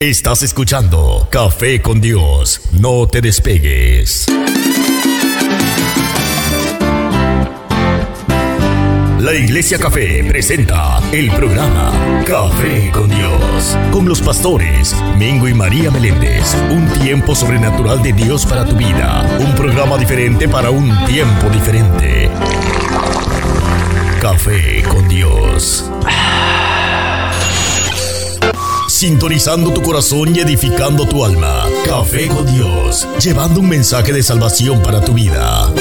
Estás escuchando Café con Dios. No te despegues. La Iglesia Café presenta el programa Café con Dios, con los pastores Mingo y María Meléndez. Un tiempo sobrenatural de Dios para tu vida. Un programa diferente para un tiempo diferente. Café con Dios. Sintonizando tu corazón y edificando tu alma. Café con Dios, llevando un mensaje de salvación para tu vida.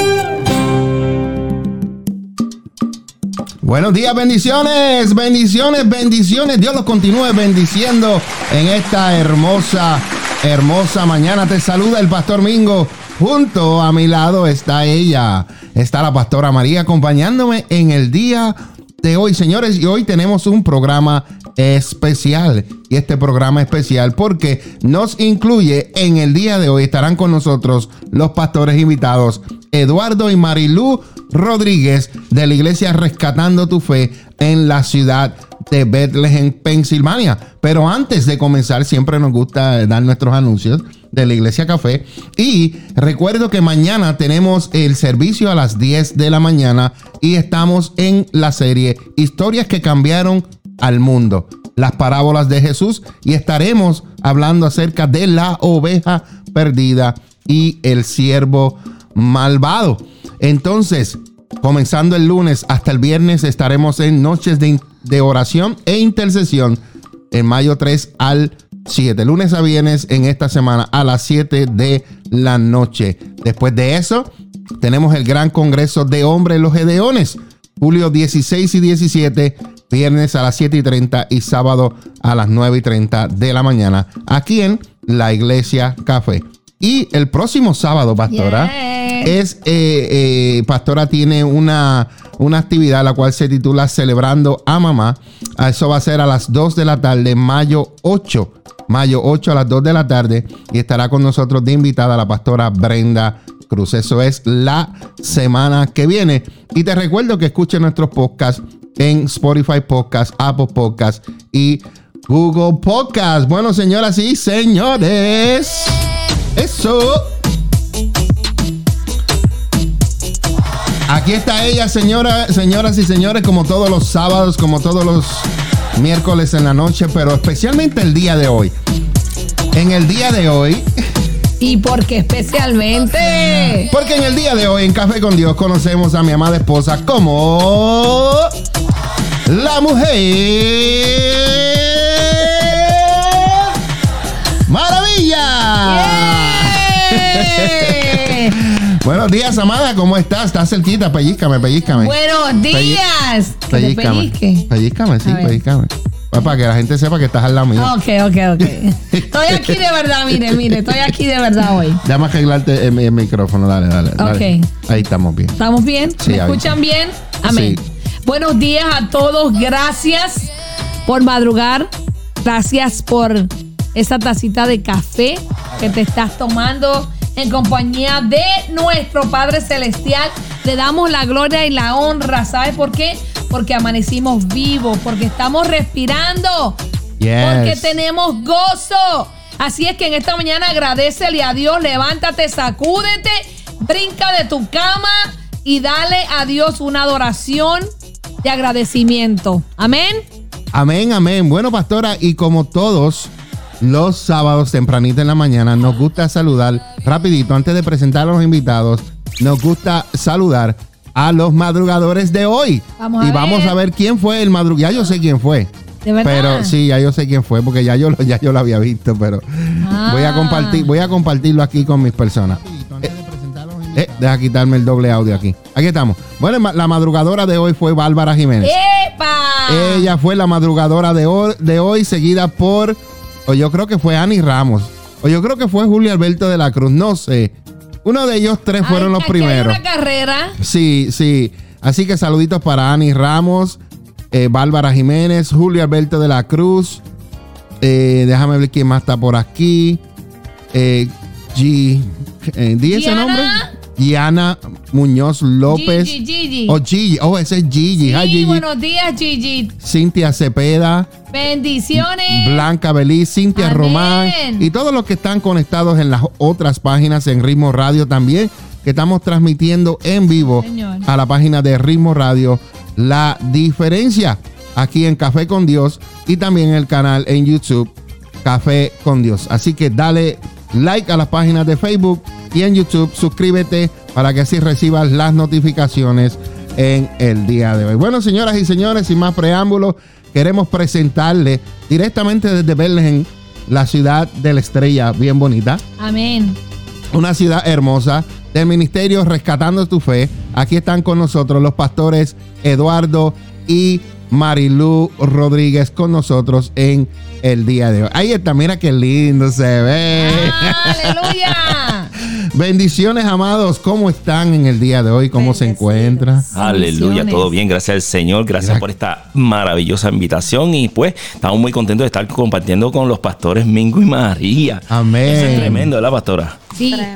Buenos días, bendiciones, bendiciones, bendiciones. Dios los continúe bendiciendo en esta hermosa, hermosa mañana. Te saluda el pastor Mingo. Junto a mi lado está ella. Está la pastora María acompañándome en el día de hoy, señores. Y hoy tenemos un programa especial. Y este programa especial porque nos incluye en el día de hoy estarán con nosotros los pastores invitados Eduardo y Marilú Rodríguez de la iglesia Rescatando tu Fe en la ciudad de Bethlehem, Pensilvania. Pero antes de comenzar, siempre nos gusta dar nuestros anuncios de la Iglesia Café. Y recuerdo que mañana tenemos el servicio a las 10 de la mañana y estamos en la serie Historias que cambiaron al mundo, las parábolas de Jesús y estaremos hablando acerca de la oveja perdida y el siervo malvado. Entonces, comenzando el lunes hasta el viernes estaremos en noches de, de oración e intercesión en mayo 3 al 7, lunes a viernes en esta semana a las 7 de la noche. Después de eso, tenemos el gran congreso de hombres los Gedeones, julio 16 y 17 viernes a las 7 y 30 y sábado a las 9 y 30 de la mañana, aquí en la Iglesia Café. Y el próximo sábado, Pastora, es, eh, eh, Pastora tiene una, una actividad la cual se titula Celebrando a Mamá. Eso va a ser a las 2 de la tarde, mayo 8. Mayo 8 a las 2 de la tarde. Y estará con nosotros de invitada la Pastora Brenda Cruz. Eso es la semana que viene. Y te recuerdo que escuchen nuestros podcasts en Spotify Podcast, Apple Podcast y Google Podcast. Bueno, señoras y señores, eso. Aquí está ella, señora, señoras y señores, como todos los sábados, como todos los miércoles en la noche, pero especialmente el día de hoy. En el día de hoy. ¿Y por qué especialmente? Porque en el día de hoy en Café con Dios conocemos a mi amada esposa como la mujer maravilla. Yeah. Buenos días, amada, ¿cómo estás? ¿Estás cerquita? Pellízcame, pellízcame. Buenos días. Te Pellízcame. Pellízcame, sí, pellícame. Para que la gente sepa que estás al lado mío. Ok, ok, ok. Estoy aquí de verdad, mire, mire, estoy aquí de verdad hoy. Déjame arreglarte el, el micrófono, dale, dale. dale. Ok. Ahí estamos bien. ¿Estamos bien? Sí, ¿Me escuchan bien? Amén. Sí. Buenos días a todos. Gracias por madrugar. Gracias por esa tacita de café que te estás tomando en compañía de nuestro Padre Celestial. Le damos la gloria y la honra. ¿Sabes por qué? Porque amanecimos vivos, porque estamos respirando, porque tenemos gozo. Así es que en esta mañana agradecele a Dios, levántate, sacúdete, brinca de tu cama y dale a Dios una adoración de agradecimiento. Amén. Amén, amén. Bueno, pastora, y como todos los sábados tempranito en la mañana, nos gusta saludar rapidito, antes de presentar a los invitados, nos gusta saludar a los madrugadores de hoy. Vamos a y vamos ver. a ver quién fue el madrugador. Ya yo sé quién fue. ¿De verdad? Pero sí, ya yo sé quién fue, porque ya yo, lo- ya yo lo había visto, pero Ah. voy a compartir, voy a compartirlo aquí con mis personas. Eh, eh, deja quitarme el doble audio aquí. Aquí estamos. Bueno, la madrugadora de hoy fue Bárbara Jiménez. ¡Epa! Ella fue la madrugadora de hoy, de hoy, seguida por, o yo creo que fue Ani Ramos, o yo creo que fue Julio Alberto de la Cruz, no sé. Uno de ellos tres Ay, fueron los aquí hay primeros. una carrera. Sí, sí. Así que saluditos para Ani Ramos, eh, Bárbara Jiménez, Julio Alberto de la Cruz. eh, déjame ver quién más está por aquí. Eh, G. eh, ¿Di ese nombre? Diana Muñoz López. Gigi, Gigi. Oh, Gigi. Oh, ese es Gigi. Sí, Hi, Gigi. buenos días, Gigi. Cintia Cepeda. Bendiciones. Blanca Beliz, Cintia Amén. Román y todos los que están conectados en las otras páginas en Ritmo Radio también, que estamos transmitiendo en vivo Señor. a la página de Ritmo Radio La Diferencia, aquí en Café con Dios y también el canal en YouTube Café con Dios. Así que dale like a las páginas de Facebook y en YouTube, suscríbete para que así recibas las notificaciones en el día de hoy. Bueno, señoras y señores, sin más preámbulos, queremos presentarle directamente desde Bethlehem, la ciudad de la estrella, bien bonita Amén. una ciudad hermosa del ministerio Rescatando tu Fe. Aquí están con nosotros los pastores Eduardo y Marilú Rodríguez con nosotros en el día de hoy. Ahí está, mira qué lindo se ve. Aleluya. Bendiciones, amados. ¿Cómo están en el día de hoy? ¿Cómo se encuentran? Aleluya, todo bien, gracias al Señor, gracias Gracias. por esta maravillosa invitación y pues estamos muy contentos de estar compartiendo con los pastores Mingo y María. Amén. Eso es tremendo, ¿verdad, pastora? Sí. Eh,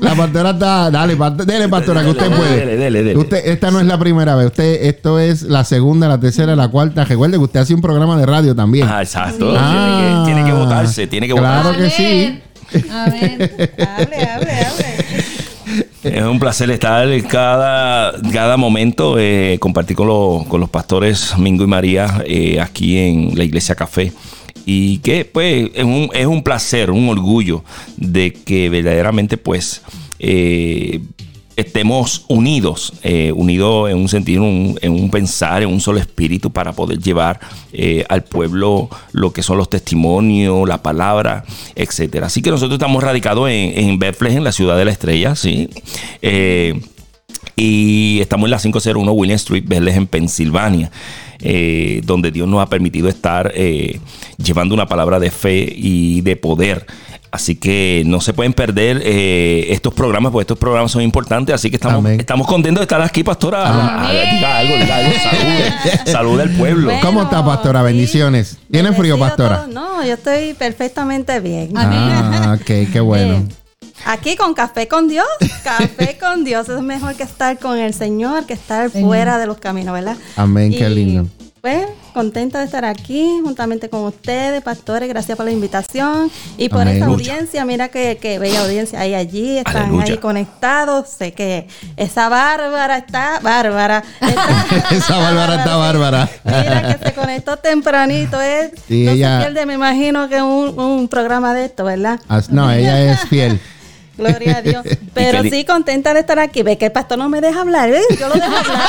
La pastora está. Dale, dele, pastora, que usted puede. dele, dele, dele. Usted, esta no es la primera vez. Usted, esto es la segunda, la tercera, la cuarta. Recuerde que usted hace un programa de radio también. Ah, exacto, Ah. tiene, que, tiene que votarse, tiene que Claro votarse. que sí. Amén. Hable, hable, hable. Es un placer estar cada, cada momento, eh, compartir con, los- con los pastores Mingo y María eh, aquí en la Iglesia Café. Y que pues es un, es un placer, un orgullo de que verdaderamente pues eh, estemos unidos, eh, unidos en un sentido, en un pensar, en un solo espíritu para poder llevar eh, al pueblo lo que son los testimonios, la palabra, etcétera. Así que nosotros estamos radicados en, en Bethlehem, la ciudad de la estrella, sí. Eh, y estamos en la 501 William Street, Bethlehem, Pensilvania, eh, donde Dios nos ha permitido estar llevando una palabra de fe y de poder. Así que no se pueden perder eh, estos programas, porque estos programas son importantes. Así que estamos, Amén. estamos contentos de estar aquí, pastora. Ah, Amén. Diga algo, diga algo. Salude, salude al pueblo. Bueno, ¿Cómo está, pastora? sí. Bendiciones. ¿Tiene frío, pastora? todo. No, yo estoy perfectamente bien. Amén. Ah, ok, qué bueno. Aquí con café con Dios, café con Dios es mejor que estar con el Señor, que estar Señor. fuera de los caminos, ¿verdad? Amén, qué lindo. Pues contenta de estar aquí juntamente con ustedes, pastores, gracias por la invitación y por Amén. esta Aleluya. audiencia, mira que, que bella audiencia hay allí, están Aleluya. ahí conectados, sé que esa Bárbara está, Bárbara, está- Esa Bárbara está bárbara. Mira que se conectó tempranito, ¿eh? Sí, no ella- se pierde, me imagino que un, un programa de esto, ¿verdad? As- No, ella es fiel. Gloria a Dios. Pero sí contenta de estar aquí. Ve que el pastor no me deja hablar, ¿ves? Yo lo dejo hablar.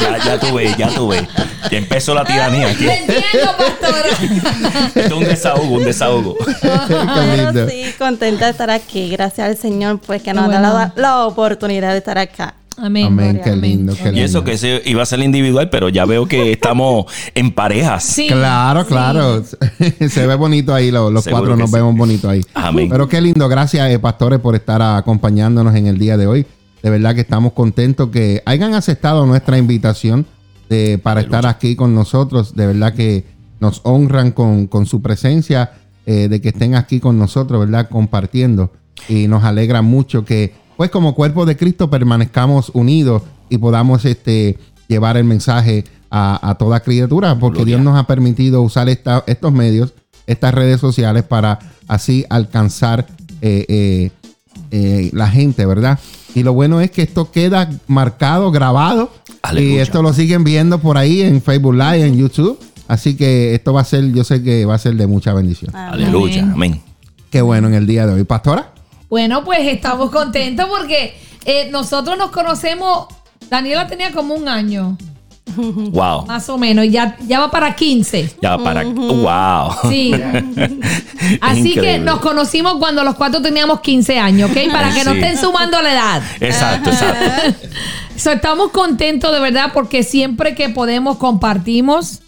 Ya, ya tuve, ya tuve. Ya empezó la tiranía aquí. Te entiendo, pastora. Esto es un desahogo, un desahogo. Pero sí, contenta de estar aquí. Gracias al Señor, pues que nos bueno. da la, la oportunidad de estar acá. Amén. Amén, Gloria, qué amén. lindo, qué lindo. Y eso que ese iba a ser individual, pero ya veo que estamos en parejas. Sí. Claro, claro. Se ve bonito ahí, lo- los cuatro nos sí. vemos bonito ahí. Amén. Pero qué lindo, gracias eh, pastores por estar acompañándonos en el día de hoy. De verdad que estamos contentos que hayan aceptado nuestra invitación de, para estar aquí con nosotros. De verdad que nos honran con, con su presencia, eh, de que estén aquí con nosotros, ¿verdad? Compartiendo. Y nos alegra mucho que, pues como cuerpo de Cristo, permanezcamos unidos y podamos este, llevar el mensaje a, a toda criatura, porque Gloria. Dios nos ha permitido usar esta- estos medios, estas redes sociales, para así alcanzar eh, eh, eh, la gente, ¿verdad? Y lo bueno es que esto queda marcado, grabado, y esto lo siguen viendo por ahí en Facebook Live, en YouTube. Así que esto va a ser, yo sé que va a ser de mucha bendición. Aleluya, amén. Qué bueno en el día de hoy. Pastora. Bueno, pues estamos contentos porque eh, nosotros nos conocemos. Daniela tenía como un año, Wow. más o menos. Ya, ya va para 15. Ya para. Wow. Sí. Así que nos conocimos cuando los cuatro teníamos 15 años, ¿ok? Para que no Sí. estén sumando la edad. Exacto, exacto. So, estamos contentos de verdad porque siempre que podemos compartimos.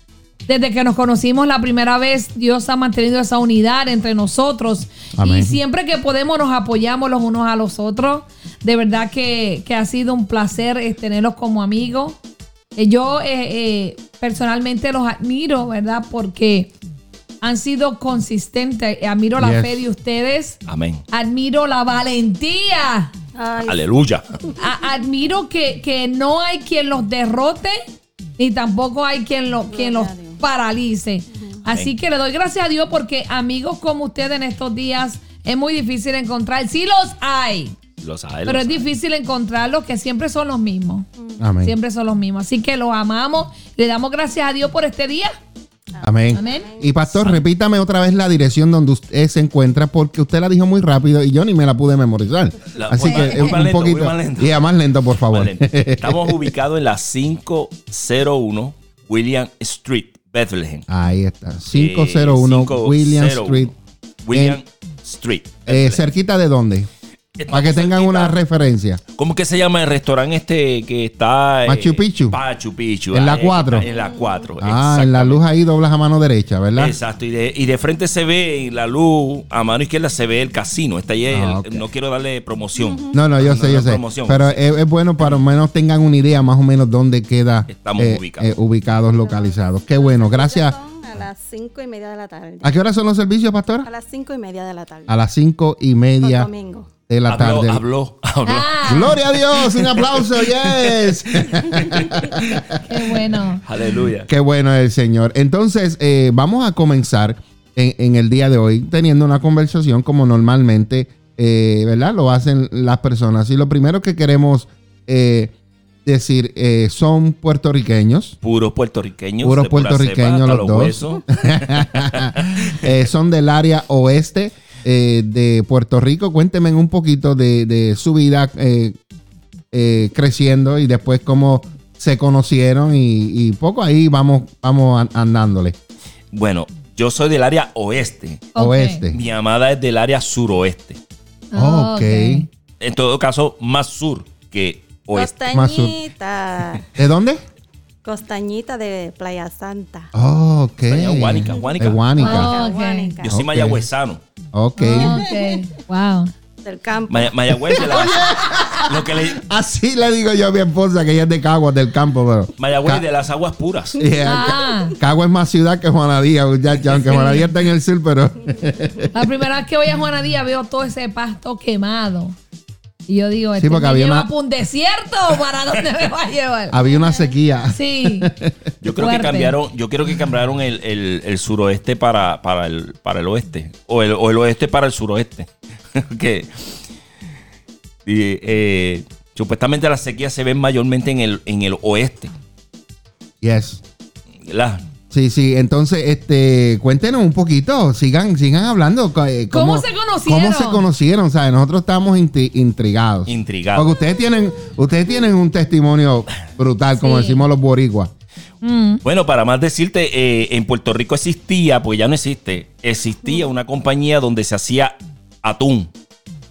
Desde que nos conocimos la primera vez, Dios ha mantenido esa unidad entre nosotros. Amén. Y siempre que podemos nos apoyamos los unos a los otros. De verdad que, que ha sido un placer eh, tenerlos como amigos. Eh, yo eh, eh, personalmente los admiro, ¿verdad? Porque han sido consistentes. Admiro la Yes. fe de ustedes. Amén. Admiro la valentía. Ay, Aleluya. A- admiro que, que no hay quien los derrote, ni tampoco hay quien, lo, quien los. Paralice. Así que le doy gracias a Dios porque amigos como ustedes en estos días es muy difícil encontrar. Sí los hay, Lo sabe. pero es difícil encontrarlos que siempre son los mismos. Amén. Siempre son los mismos. Así que los amamos. Le damos gracias a Dios por este día. Amén. Amén. Y pastor, repítame otra vez la dirección donde usted se encuentra porque usted la dijo muy rápido y yo ni me la pude memorizar. La- Así que voy un lento, poquito. más lento. Ya, más lento, por favor. Estamos ubicados en la 501 William Street, Bethlehem. Ahí está. Eh, 501 William 501 Street. William En- Street. Eh, cerquita de dónde? Para que tengan cerquita. una referencia. ¿Cómo que se llama el restaurante este que está? eh, Machu Picchu. Machu Picchu. En la Ah, eh, 4. En la 4. Ah, en la luz ahí doblas a mano derecha, ¿verdad? Exacto, y de, y de frente se ve en la luz, a mano izquierda se ve el casino. Está ahí, Ah, el- no quiero darle promoción. No, no, yo sé, yo sé. promoción. Pero es, es bueno para al menos tengan una idea más o menos dónde queda Estamos eh, ubicados. eh, ubicados, localizados. Qué bueno, gracias. A las cinco y media de la tarde. ¿A qué hora son los servicios, A pastora? las cinco y media de la tarde. A las cinco y media domingos. De la habló, tarde. habló, habló. Ah, Gloria a Dios, un aplauso, yes. qué bueno. Aleluya. Qué bueno el Señor. Entonces, eh, vamos a comenzar en, en el día de hoy teniendo una conversación como normalmente, eh, ¿verdad? Lo hacen las personas. Y lo primero que queremos eh, decir, eh, son puertorriqueños, Puros puertorriqueños. Puros puertorriqueños los dos. eh, son del área oeste eh, de Puerto Rico. Cuéntenme un poquito de, de su vida eh, eh, creciendo y después cómo se conocieron y, y poco ahí vamos, vamos an- andándole. Bueno, yo soy del área oeste. Oeste. Mi amada es del área suroeste. Ah, ok. En todo caso, más sur que oeste. Más sur. Costañita. ¿De dónde? Costañita de Playa Santa. Oh, ok. Allá, Guánica, Guánica. De Guánica. Oh, ok. Guánica. Yo soy Ok. mayagüezano. Ok. Ok. Wow. Del campo. Maya- Mayagüez de la, lo que le, Así le digo yo a mi esposa que ella es de Caguas, del campo, pero. Mayagüez Ca- de las aguas puras. Yeah. Ah. Caguas es más ciudad que Juanadía, muchacha, aunque Juanadía está en el sur, pero. La primera vez que voy a Juana Díaz veo todo ese pasto quemado. Y yo digo, este porque me había lleva una- para un desierto o para dónde me va a llevar. Había una sequía. Sí. Yo creo Fuerte. que cambiaron, yo creo que cambiaron el, el- el suroeste para, para, el, para el oeste. O el, o el oeste para el suroeste. que y, eh, supuestamente las sequías se ven mayormente en el, en el oeste. Yes. ¿verdad? Sí, sí. Entonces, este, cuéntenos un poquito, sigan, sigan hablando. eh, ¿Cómo se conocieron? ¿Cómo se conocieron? O sea, nosotros estamos intri- intrigados. Intrigados. Porque ustedes tienen, ustedes tienen un testimonio brutal, como Sí. decimos los boricuas. Mm. Bueno, para más decirte, eh, en Puerto Rico existía, porque ya no existe, existía una compañía donde se hacía atún.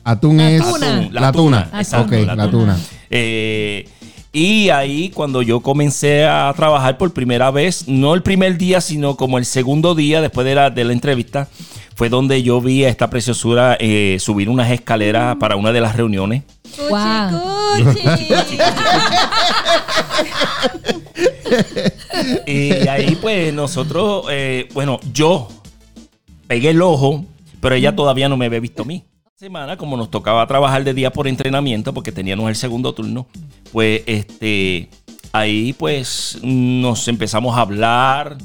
Atún La es tuna. Atún, la tuna. Exacto, ok, la la tuna. tuna. Eh, y ahí cuando yo comencé a trabajar por primera vez, no el primer día, sino como el segundo día después de la, de la entrevista, fue donde yo vi a esta preciosura eh, subir unas escaleras para una de las reuniones. Wow. Y ahí pues nosotros, eh, bueno, yo pegué el ojo, pero ella todavía no me había visto a mí. Semana, como nos tocaba trabajar de día por entrenamiento, porque teníamos el segundo turno, pues este, ahí pues nos empezamos a hablar.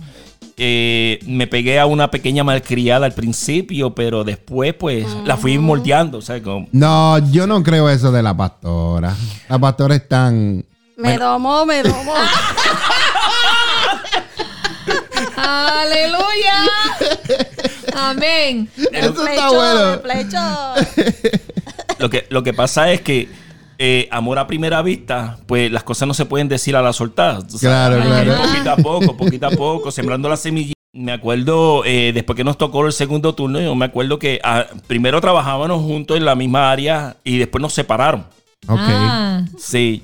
Eh, me pegué a una pequeña malcriada al principio, pero después pues la fui moldeando, ¿sabes? Como- No, yo no creo eso de la pastora. La pastora es tan. Me domó, me domó. Aleluya. Amén. Eso está bueno. Lo que, lo que pasa es que eh, amor a primera vista, pues las cosas no se pueden decir a la soltada. Claro, claro. Poquito a poco, poquito a poco, sembrando la semilla. Me acuerdo, eh, después que nos tocó el segundo turno, yo me acuerdo que ah, primero trabajábamos juntos en la misma área y después nos separaron. Ok. Ah, Sí.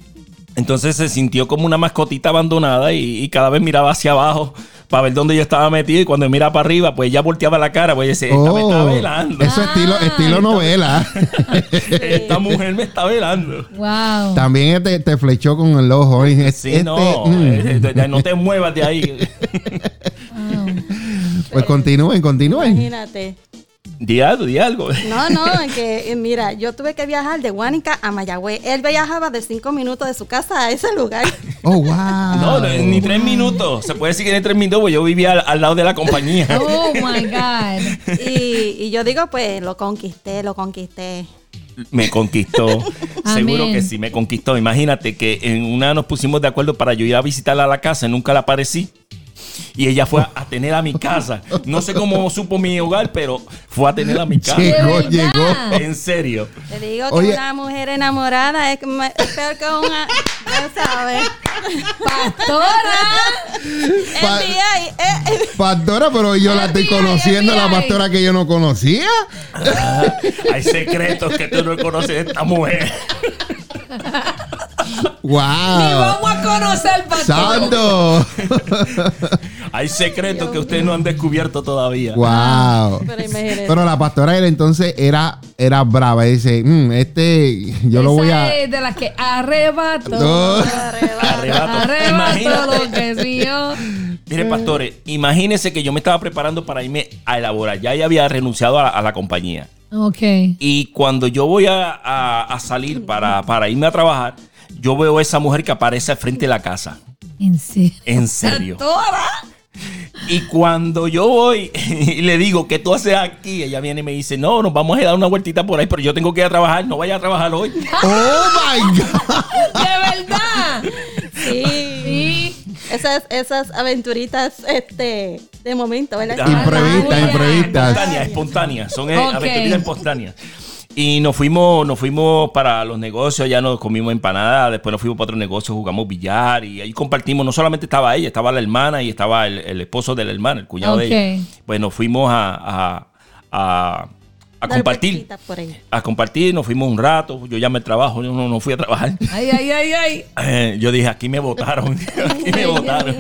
Entonces se sintió como una mascotita abandonada y, y cada vez miraba hacia abajo para ver dónde yo estaba metido y cuando miraba para arriba, pues ella volteaba la cara, pues ella decía, esta me está Oh, velando. eso es estilo, estilo novela. Esta mujer me está velando. wow. También te, te flechó con el ojo. Sí, este, no, mm. eh, eh, no te muevas de ahí. Wow. Pues continúen, continúen. Imagínate. Di algo, di algo. No, no, es que eh, mira, yo tuve que viajar de Guánica a Mayagüez. Él viajaba de cinco minutos de su casa a ese lugar. Oh, wow. No, no, ni tres minutos. Se puede decir que ni tres minutos, porque yo vivía al, al lado de la compañía. Oh my God. Y, y yo digo, pues lo conquisté, lo conquisté. Me conquistó. Seguro Amén. que sí, me conquistó. Imagínate que en una nos pusimos de acuerdo para yo ir a visitarla a la casa, nunca la aparecí. Y ella fue a, tener a mi casa. No sé cómo supo mi hogar, pero fue a tener a mi casa. Llegó, llegó. En serio. Te digo que Oye. una mujer enamorada es, es peor que una. Ya sabes. Pastora. Pa- FBI, eh, Pastora, pero yo la estoy FBI, conociendo, la pastora que yo no conocía. Hay secretos que tú no conoces de esta mujer. Ni Wow. vamos a conocer, pastor. Santo. Hay secretos que ustedes no han descubierto todavía. Wow. Pero imagínate. Pero la pastora era entonces era, era brava. Dice, "Mm, este, yo lo voy a. es de las que arrebato. No. Arrebato. Arrebato Imagínate. lo que sí yo. Mire, pastores, imagínense que yo me estaba preparando para irme a elaborar. Ya ella había renunciado a la, a la compañía. Ok. Y cuando yo voy a, a- a salir para, para irme a trabajar, yo veo a esa mujer que aparece al frente de la casa. En serio. En serio. Y cuando yo voy y le digo, ¿qué tú haces aquí? Ella viene y me dice, no, nos vamos a dar una vueltita por ahí, pero yo tengo que ir a trabajar, no vaya a trabajar hoy. Oh my God. De verdad. Sí. Sí. Esas, esas aventuritas este, de momento, ¿verdad? Imprevistas, imprevistas. Espontáneas, espontáneas, son eh, aventuritas espontáneas. Y nos fuimos, nos fuimos para los negocios, ya nos comimos empanadas, después nos fuimos para otro negocio, jugamos billar y ahí compartimos, no solamente estaba ella, estaba la hermana y estaba el, el esposo de la hermana, el cuñado de Ok. ella. Pues nos fuimos a, a, a- compartir. A compartir, nos fuimos un rato, yo llamé el trabajo, yo no, no fui a trabajar. Ay, ay, ay, ay. Eh, yo dije, aquí me votaron, aquí me votaron.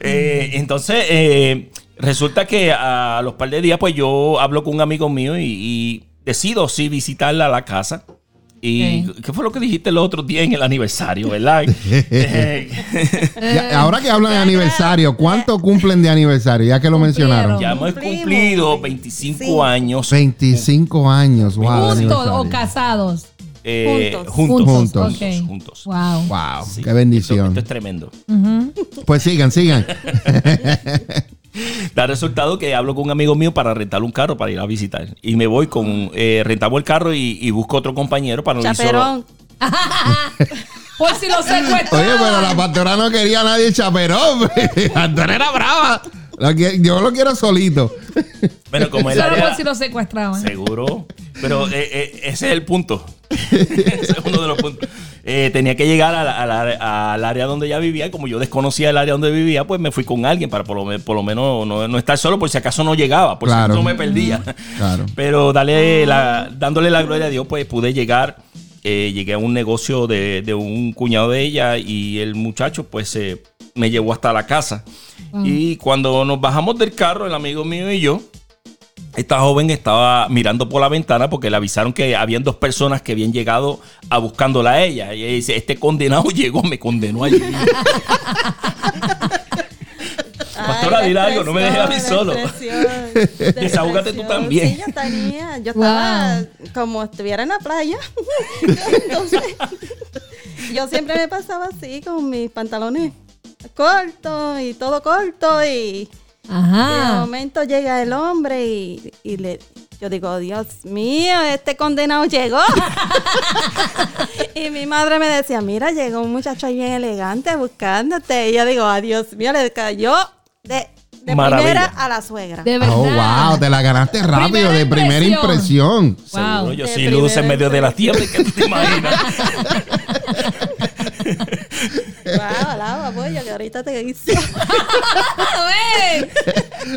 Eh, entonces, eh, resulta que a los par de días, pues yo hablo con un amigo mío y, y decido sí visitarla a la casa. ¿Y qué fue lo que dijiste el otro día en el aniversario, verdad? Eh, Ya, ahora que hablan de aniversario, ¿cuánto cumplen de aniversario? Ya que lo mencionaron. ya hemos Cumplimos. cumplido 25 Sí. años 25 años. Wow. ¿Juntos o casados? eh, Juntos. juntos. Juntos. Juntos. Wow. Wow, Sí, qué bendición. Esto, esto es tremendo. Pues sigan, sigan. Da resultado que hablo con un amigo mío para rentar un carro para ir a visitar. Y me voy con, eh, rentamos el carro y, y busco otro compañero para no ir solo. Chaperón. Por si lo secuestraban. Oye, pero la pastora no quería a nadie chaperón. La pastora era brava. Lo que- Yo lo quiero solito. Bueno, como el Solo área... por si lo secuestraban. Seguro. Pero eh, eh, ese es el punto. ese es uno de los puntos. Eh, tenía que llegar a la- a la- al área donde ella vivía. y Como yo desconocía el área donde vivía, pues me fui con alguien para por lo, me- por lo menos no, no estar solo por si acaso no llegaba, por Claro. si acaso me perdía. Claro. Pero dale la, dándole la gloria a Dios, pues pude llegar. eh, llegué a un negocio de, de un cuñado de ella y el muchacho pues eh, me llevó hasta la casa. Y cuando nos bajamos del carro, el amigo mío y yo, esta joven estaba mirando por la ventana porque le avisaron que habían dos personas que habían llegado a buscándola a ella. Y ella dice, este condenado llegó, me condenó allí. Pastora, dile algo, no me dejes a mí solo. Desahógate tú también. Sí, yo tenía, yo Wow. estaba como estuviera en la playa. Entonces, yo siempre me pasaba así con mis pantalones cortos y todo corto y, y de Ajá. momento llega el hombre y, y le yo digo, Dios mío, este condenado llegó. y mi madre me decía, mira, llegó un muchacho ahí bien elegante buscándote. Y yo digo, ay, Dios mío, le cayó de, de Maravilla. primera a la suegra. De verdad. Oh, wow, te la ganaste rápido, Primera de primera impresión. impresión. Seguro, Wow. yo De soy luz en medio de la tierra, ¿qué tú te imaginas? Wow, que ahorita te hice. Ven.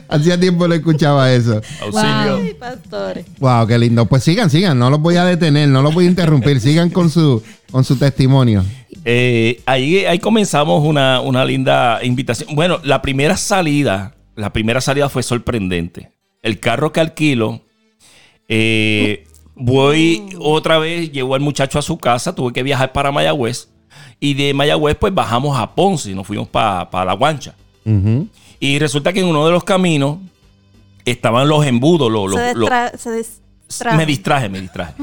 Hacía tiempo no escuchaba eso. Auxilio. Ay, pastores. Wow, qué lindo. Pues sigan, sigan. No los voy a detener, no los voy a interrumpir. Sigan con su, con su testimonio. Eh, ahí, ahí comenzamos una, una linda invitación. Bueno, la primera salida, la primera salida fue sorprendente. El carro que alquilo, eh, voy otra vez, llevo al muchacho a su casa, tuve que viajar para Mayagüez. Y de Mayagüez, pues bajamos a Ponce y nos fuimos para la Guancha. Y resulta que en uno de los caminos estaban los embudos, los, los- se, los- se me distraje, me distraje.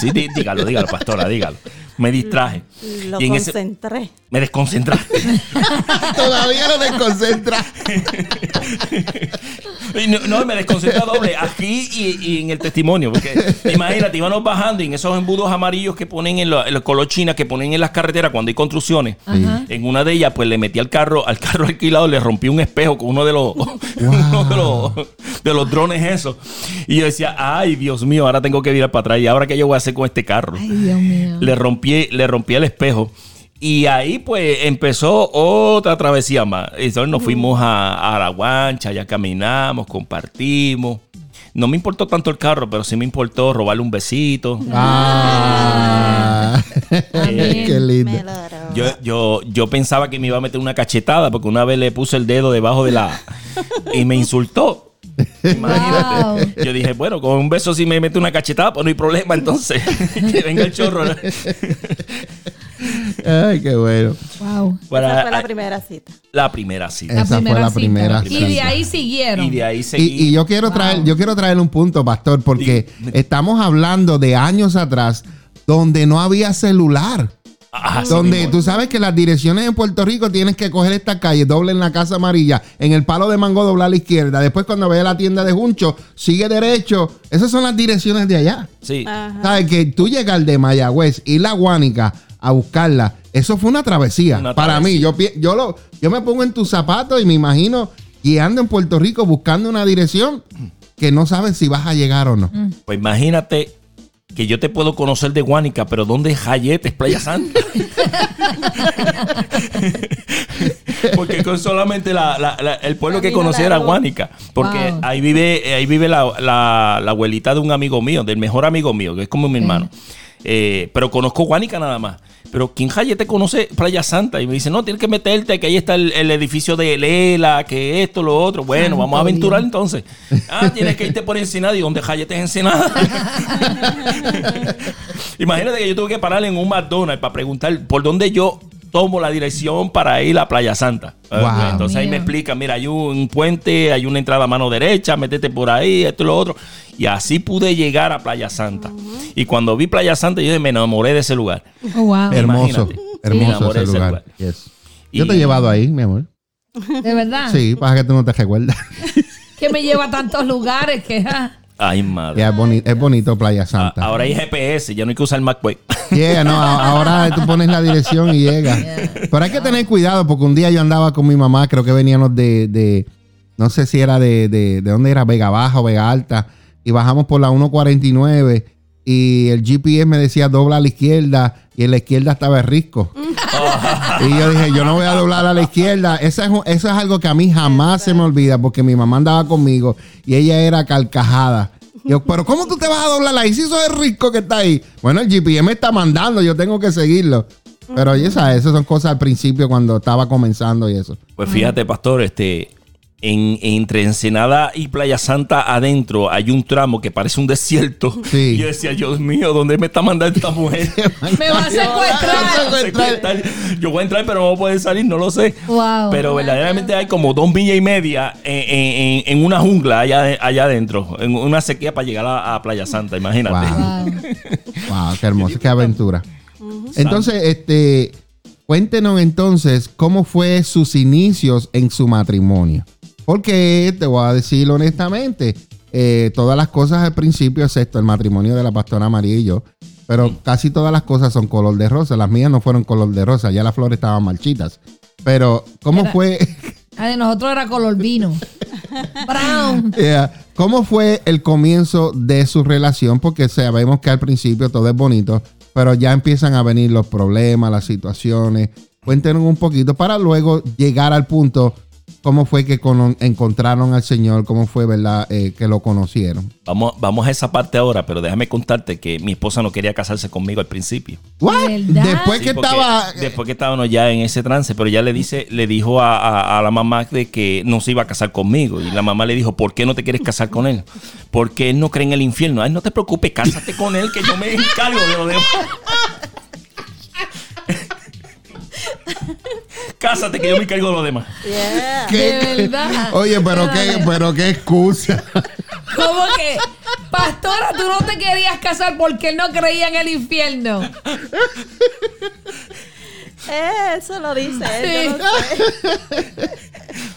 Sí, dí- dígalo, dígalo, pastora, dígalo. Me distraje. Lo Y en ese- concentré. me desconcentraste. Todavía concentras. Y no, no, me desconcentra doble aquí y, y en el testimonio. Porque imagínate, íbamos bajando y en esos embudos amarillos que ponen en, la- en los color china que ponen en las carreteras cuando hay construcciones. En una de ellas, pues le metí al carro, al carro alquilado, le rompí un espejo con uno de los, uno de los, de los drones esos. Y yo decía, ay, Dios mío, ahora tengo que virar para atrás. ¿Y ahora qué yo voy a hacer con este carro? Ay, Dios mío. le rompí, le rompí el espejo. Y ahí pues empezó otra travesía más. Entonces nos fuimos a, a la guancha, ya caminamos, compartimos. No me importó tanto el carro, pero sí me importó robarle un besito. Ah. Qué lindo. Yo, yo, yo pensaba que me iba a meter una cachetada porque una vez le puse el dedo debajo de la... y me insultó. Imagínate. Yo dije, bueno, con un beso si me mete una cachetada, pues no hay problema entonces. que venga el chorro. Ay, qué bueno. Wow. Para- Esa fue la primera cita. la primera cita. Esa fue la primera cita. Y de ahí siguieron. Y de ahí y yo quiero traer, yo quiero traer un punto, pastor, porque estamos hablando de años atrás donde no había celular. Ah, donde tú sabes que las direcciones en Puerto Rico tienes que coger esta calle, doble en la Casa Amarilla, en el palo de mango doblar a la izquierda, después cuando vea la tienda de Juncho, sigue derecho. Esas son las direcciones de allá. Sí. Ajá. ¿Sabes? Que tú llegar de Mayagüez y la Guánica a buscarla, eso fue una travesía. Una Para travesía. mí, yo, yo, lo, yo me pongo en tus zapatos y me imagino guiando en Puerto Rico buscando una dirección que no sabes si vas a llegar o no. Pues imagínate que yo te puedo conocer de Guánica, pero ¿dónde es Jayete? Es Playa Santa. Porque con solamente la- la- la- el pueblo que conocía era. Guánica. Porque Wow. ahí vive, ahí vive la, la- la abuelita de un amigo mío, del mejor amigo mío, que es como mi hermano. Eh, pero conozco Guánica nada más. Pero ¿quién Jayete conoce Playa Santa? Y me dice, no, tienes que meterte, que ahí está el, el edificio de Lela, que esto, lo otro. Bueno, Santo vamos a aventurar Dios. entonces. Ah, tienes que irte por Ensenada. ¿Y dónde Jayete es Ensenada? Imagínate que yo tuve que parar en un McDonald's para preguntar por dónde yo tomo la dirección para ir a Playa Santa. Wow. Entonces ahí me explica, mira, hay un puente, hay una entrada a mano derecha, métete por ahí, esto y lo otro. Y así pude llegar a Playa Santa. Y cuando vi Playa Santa, yo me enamoré de ese lugar. Oh, wow. Hermoso, hermoso enamoré de ese lugar. lugar. Yes. Yo te he llevado ahí, mi amor. De verdad. Sí, para que tú no te recuerdas. Que me lleva a tantos lugares que. Ah. Ay, madre. Ya, es, boni- es bonito Playa A- Santa. ahora hay GPS, ya no hay que usar el MacBook. Llega, no, ahora tú pones la dirección y llega. Pero hay que tener cuidado porque un día yo andaba con mi mamá, creo que veníamos de, de no sé si era de, de, de dónde era, Vega Baja o Vega Alta, y bajamos por la 149 y el GPS me decía dobla a la izquierda y en la izquierda estaba el risco. y yo dije, yo no voy a doblar a la izquierda. Eso es, un- eso es algo que a mí jamás se me olvida porque mi mamá andaba conmigo y ella era carcajada. Yo, pero ¿cómo tú te vas a doblar ahí? Si eso es el risco que está ahí. Bueno, el GPS me está mandando, yo tengo que seguirlo. Pero sabes, esas son cosas al principio cuando estaba comenzando y eso. Pues fíjate, pastor, este, en, entre Ensenada y Playa Santa adentro hay un tramo que parece un desierto. Sí. Y yo decía, Dios mío, ¿dónde me está mandando esta mujer? Me va a secuestrar. Secuestrar. Yo voy a entrar, pero no voy a poder salir, no lo sé. Wow. Pero verdaderamente hay como dos millas y media en, en- en- en una jungla allá, allá adentro, en una sequía para llegar a, a Playa Santa, imagínate. Wow. Wow. Wow, qué hermoso, qué aventura. Entonces, este, cuéntenos entonces cómo fue sus inicios en su matrimonio. Porque te voy a decir honestamente, eh, todas las cosas al principio, excepto el matrimonio de la pastora María y yo, pero casi todas las cosas son color de rosa. Las mías no fueron color de rosa, ya las flores estaban marchitas. Pero, ¿cómo Era- fue? Ah, de nosotros era color vino. Brown. Yeah. ¿Cómo fue el comienzo de su relación? Porque sabemos que al principio todo es bonito, pero ya empiezan a venir los problemas, las situaciones. Cuéntenos un poquito para luego llegar al punto, cómo fue que encontraron al Señor, cómo fue, ¿verdad?, Eh, que lo conocieron. Vamos, vamos a esa parte ahora, pero déjame contarte que mi esposa no quería casarse conmigo al principio. ¿What? ¿Verdad? Después Sí, que estaba... Después que estábamos ya en ese trance, pero ya le dice, le dijo a, a- a la mamá de que no se iba a casar conmigo. Y la mamá le dijo, ¿por qué no te quieres casar con él? Porque él no cree en el infierno. Ay, no te preocupes, cásate con él, que yo me encargo de lo demás. Cásate que yo me cargo de los demás. Yeah. De verdad. Oye, pero Qué qué, pero qué excusa. ¿Cómo que? Pastora, tú no te querías casar porque él no creía en el infierno. Eso lo dice él. yo no sé.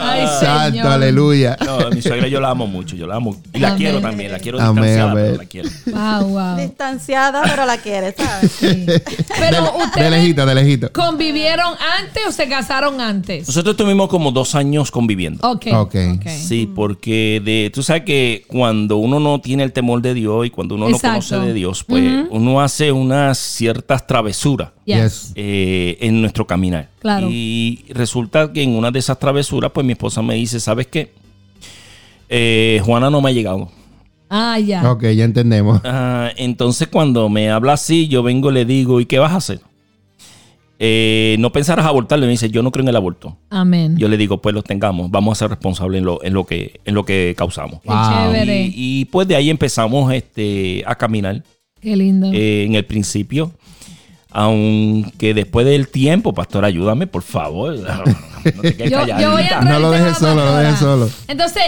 Ay, Santo, señor. aleluya. No, mi suegra yo la amo mucho, yo la amo. Y la Amén. quiero también, la quiero Amén, distanciada, amén. pero la quiero. Wow, wow. Distanciada, pero la quiere, ¿sabes? Sí. Pero de ustedes lejito, de lejito. convivieron antes o se casaron antes. Nosotros tuvimos como dos años conviviendo. Ok. Ok. Sí, porque de, tú sabes que cuando uno no tiene el temor de Dios y cuando uno Exacto. no conoce de Dios, pues uno hace unas ciertas travesuras Yes. Yes. eh, en nuestro caminar. Claro. Y resulta que en una de esas travesuras, pues mi esposa me dice, ¿sabes qué? Eh, Juana no me ha llegado. Ah, ya. Ok, ya entendemos. Ah, entonces cuando me habla así, yo vengo y le digo, ¿y qué vas a hacer? Eh, no pensarás abortarle. Me dice, yo no creo en el aborto. Amén. Yo le digo, pues lo tengamos, vamos a ser responsables en lo, en lo, que, en lo que causamos. Qué Wow. chévere. Y, y, pues de ahí empezamos este, a caminar Qué lindo. eh, en el principio. Aunque después del tiempo, pastor, ayúdame, por favor. No te quedes yo, calladita. yo voy a No lo dejes solo, no lo dejes solo. Entonces,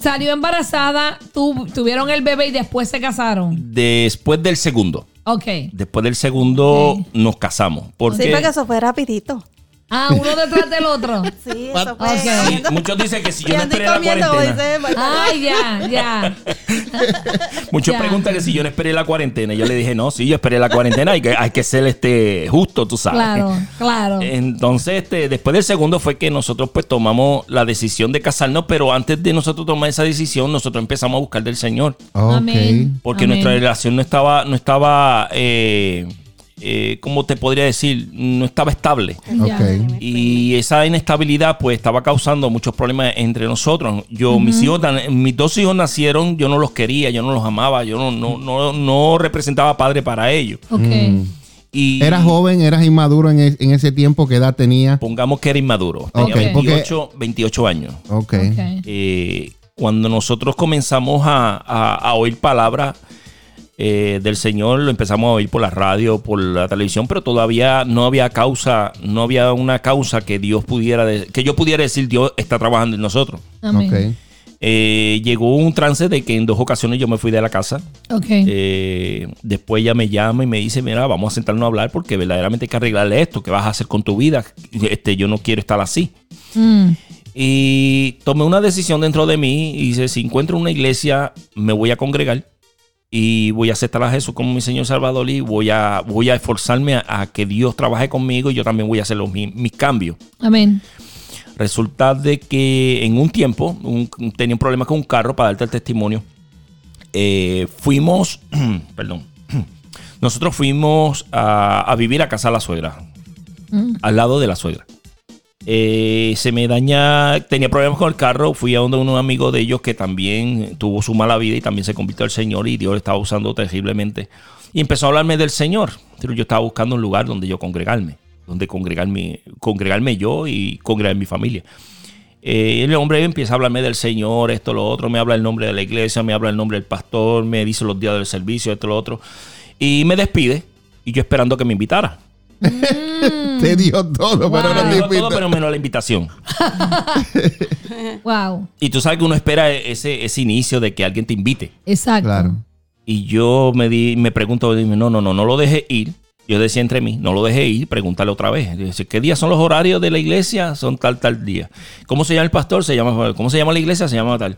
salió embarazada, tu- tuvieron el bebé y después se casaron. Después del segundo. Ok. Después del segundo nos casamos. Porque Sí, porque eso fue rapidito. Ah, uno detrás del otro. Sí, eso fue. Muchos dicen que si yo no esperé la cuarentena. Ay, ya, ya. Muchos Ya. preguntan que si yo no esperé la cuarentena. Yo le dije, no, sí, yo esperé la cuarentena. Hay que, hay que ser este, justo, tú sabes. Claro, claro. Entonces, este, después del segundo fue que nosotros pues tomamos la decisión de casarnos, pero antes de nosotros tomar esa decisión, nosotros empezamos a buscar del Señor. Amén. Porque Amén. nuestra relación no estaba, no estaba, eh, eh, ¿cómo te podría decir? No estaba estable. Y esa inestabilidad pues estaba causando muchos problemas entre nosotros. Yo, mis hijos, mis dos hijos nacieron, yo no los quería, yo no los amaba, yo no, no, no, no representaba padre para ellos. Y ¿Eras joven, eras inmaduro en, en ese tiempo? ¿Qué edad tenía? pongamos que era inmaduro. Tenía Ok, porque- 28, 28 años. Ok. Eh, cuando nosotros comenzamos a, a- a oír palabras eh, del Señor, lo empezamos a oír por la radio, por la televisión, pero todavía no había causa, no había una causa que Dios pudiera, que yo pudiera decir Dios está trabajando en nosotros. Amén. Eh, llegó un trance de que en dos ocasiones yo me fui de la casa. Eh, después ella me llama y me dice, mira, vamos a sentarnos a hablar porque verdaderamente hay que arreglarle esto, ¿qué vas a hacer con tu vida? Este, yo no quiero estar así. Mm. Y tomé una decisión dentro de mí y dice, si encuentro una iglesia, me voy a congregar y voy a aceptar a Jesús como mi Señor Salvador y voy a, voy a esforzarme a, a que Dios trabaje conmigo y yo también voy a hacer los, mis, mis cambios. Amén. Resulta de que en un tiempo un- tenía un problema con un carro, para darte el testimonio. Eh, fuimos, perdón, nosotros fuimos a, a vivir a casa de la suegra, al lado de la suegra. Eh, se me daña, tenía problemas con el carro, fui a donde un amigo de ellos que también tuvo su mala vida y también se convirtió al Señor y Dios le estaba usando terriblemente. Y empezó a hablarme del Señor, pero yo estaba buscando un lugar donde yo congregarme, donde congregarme, congregarme yo y congregar mi familia. Eh, el hombre empieza a hablarme del Señor, esto, lo otro, me habla el nombre de la iglesia, me habla el nombre del pastor, me dice los días del servicio, esto, lo otro, y me despide, y yo esperando que me invitara. Te dio todo, pero no te todo, pero menos la invitación. Wow. Y tú sabes que uno espera ese, ese inicio de que alguien te invite. Exacto. Claro. Y yo me di, me pregunto, dime, no, no, no, no lo deje ir. Yo decía entre mí, no lo deje ir, pregúntale otra vez. Dice, ¿qué días son los horarios de la iglesia? Son tal, tal día. ¿Cómo se llama el pastor? Se llama, ¿cómo se llama la iglesia? Se llama tal.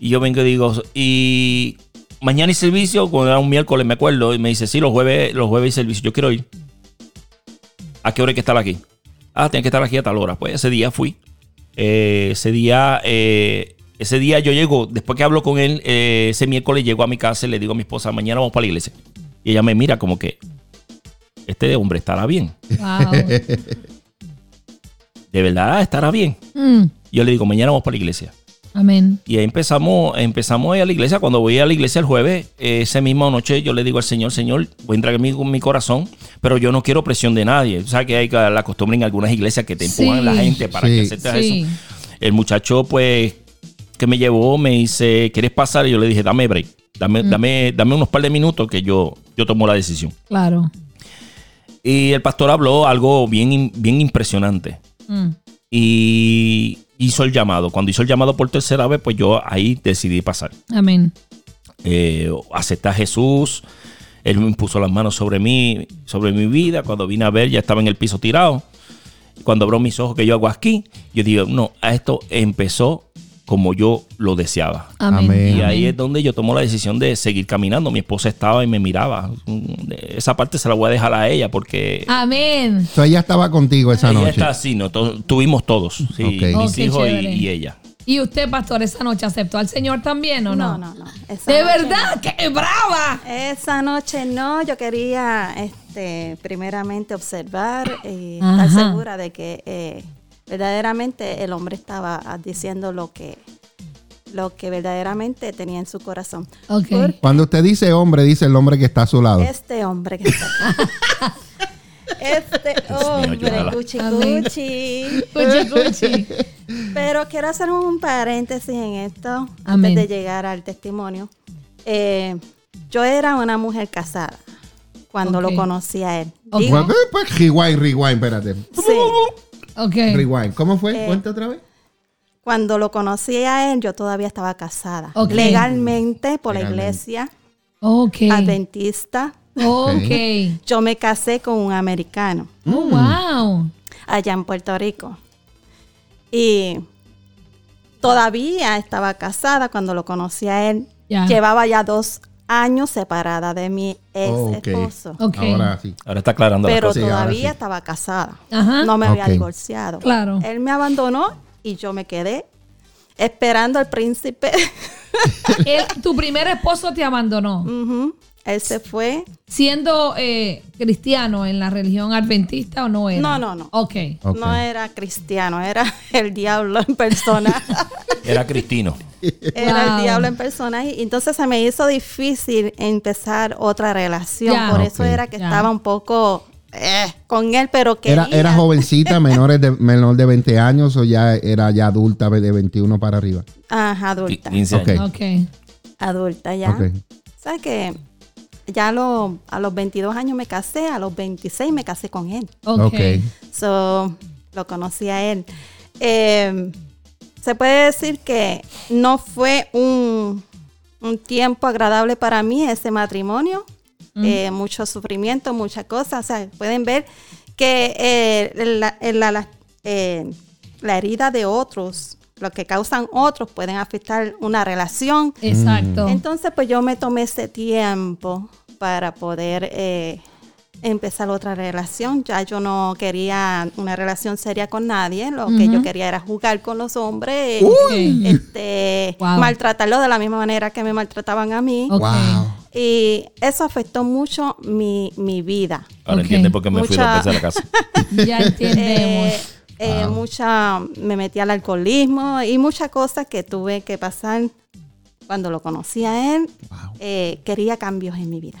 Y yo vengo y digo, y mañana hay servicio, cuando era un miércoles, me acuerdo, y me dice, sí, los jueves, los jueves hay servicio, yo quiero ir. ¿A qué hora hay que estar aquí? Ah, tiene que estar aquí a tal hora. Pues ese día fui. Eh, ese día, eh, ese día yo llego, después que hablo con él, eh, ese miércoles llego a mi casa y le digo a mi esposa, mañana vamos para la iglesia. Y ella me mira como que, este hombre estará bien. Wow. De verdad estará bien. Mm. Yo le digo, mañana vamos para la iglesia. Amén. Y ahí empezamos, empezamos a ir a la iglesia. Cuando voy a la iglesia el jueves, eh, esa misma noche yo le digo al Señor, Señor, voy a entrar en mi, mi corazón, pero yo no quiero presión de nadie. O sea que hay la costumbre en algunas iglesias que te empujan Sí. la gente para Sí. que aceptes Sí. eso. El muchacho, pues, que me llevó, me dice, ¿quieres pasar? Y yo le dije, dame break. Dame, dame, dame unos par de minutos que yo, yo tomo la decisión. Claro. Y el pastor habló algo bien, bien impresionante. Mm. Y hizo el llamado. Cuando hizo el llamado por tercera vez, pues yo ahí decidí pasar. Amén. Eh, acepté a Jesús. Él me impuso las manos sobre mí, sobre mi vida. Cuando vine a ver, ya estaba en el piso tirado. Cuando abro mis ojos, que yo hago aquí, yo digo, no, a esto empezó como yo lo deseaba. Amén. Y ahí es donde yo tomo la decisión de seguir caminando. Mi esposa estaba y me miraba. Esa parte se la voy a dejar a ella porque Amén. Entonces ella estaba contigo esa ella noche. está así, ¿no? To- tuvimos todos, sí, mis Oh, hijos y, ella. ¿Y usted, pastor, esa noche aceptó al Señor también o no? No, no, no. Esa ¿De verdad? ¡Qué brava! no. Esa noche no, yo quería este, primeramente observar y Ajá. estar segura de que eh, verdaderamente el hombre estaba diciendo lo que, lo que verdaderamente tenía en su corazón. Cuando usted dice hombre, dice el hombre que está a su lado. este hombre que está. Este hombre. Cuchi, cuchi. Pero quiero hacer un paréntesis en esto Amén. antes de llegar al testimonio. Eh, yo era una mujer casada cuando lo conocí a él. Ok. Digo, pues, rewind, rewind, espérate. sí, Ok. Rewind. ¿Cómo fue? Eh, Cuenta otra vez. cuando lo conocí a él, yo todavía estaba casada. Legalmente por la iglesia Ok. adventista. Ok. Yo me casé con un americano Oh, wow. allá en Puerto Rico. Y todavía estaba casada cuando lo conocí a él. Llevaba ya dos años separada de mi ex Oh, esposo. Ahora sí. Ahora está aclarando Pero las cosas. todavía sí. estaba casada. Ajá. No me había divorciado. Claro. Él me abandonó y yo me quedé esperando al príncipe. Él- tu primer esposo te abandonó. Ujú. Él se fue. Siendo eh, cristiano en la religión adventista o no era? No, no, no. Ok. Ok. No era cristiano, era el diablo en persona. Era Cristino. Era Wow. el diablo en persona y entonces se me hizo difícil empezar otra relación. Por eso era que estaba un poco eh, con él, pero quería. Era, era jovencita, menores de, menor de 20 años o ya era ya adulta de 21 para arriba. Ajá, adulta. 15 Ok. años. Ok. Adulta ya. Ok. ¿Sabes qué? Ya a los, a los 22 años me casé, a los 26 me casé con él. Ok. Ok. So, lo conocí a él. Eh, se puede decir que no fue un, un tiempo agradable para mí ese matrimonio. Eh, mucho sufrimiento, muchas cosas. O sea, pueden ver que eh, la, la- la- eh, la herida de otros, lo que causan otros, pueden afectar una relación. Exacto. Entonces, pues yo me tomé ese tiempo para poder eh, empezar otra relación. Ya yo no quería una relación seria con nadie. Lo que yo quería era jugar con los hombres, eh, este, Wow. maltratarlos de la misma manera que me maltrataban a mí. Wow. Y eso afectó mucho mi, mi vida. Ahora Ok. entiende por qué me fui Mucha- a la casa. Ya entendemos. Eh, eh, mucha, me metí al alcoholismo y muchas cosas que tuve que pasar cuando lo conocí a él. Eh, quería cambios en mi vida.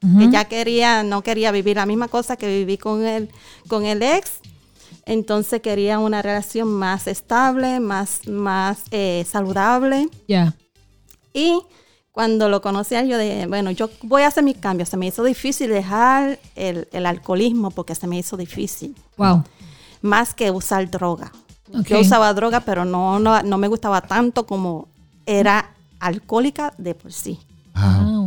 Que ya quería, no quería vivir la misma cosa que viví con el, con el ex. Entonces quería una relación más estable, más, más eh, saludable. Ya. Y cuando lo conocí yo dije, bueno, yo voy a hacer mis cambios. Se me hizo difícil dejar el, el alcoholismo porque se me hizo difícil Wow. más que usar droga. Yo usaba droga, pero no, no, no me gustaba tanto como era alcohólica de por sí. Wow.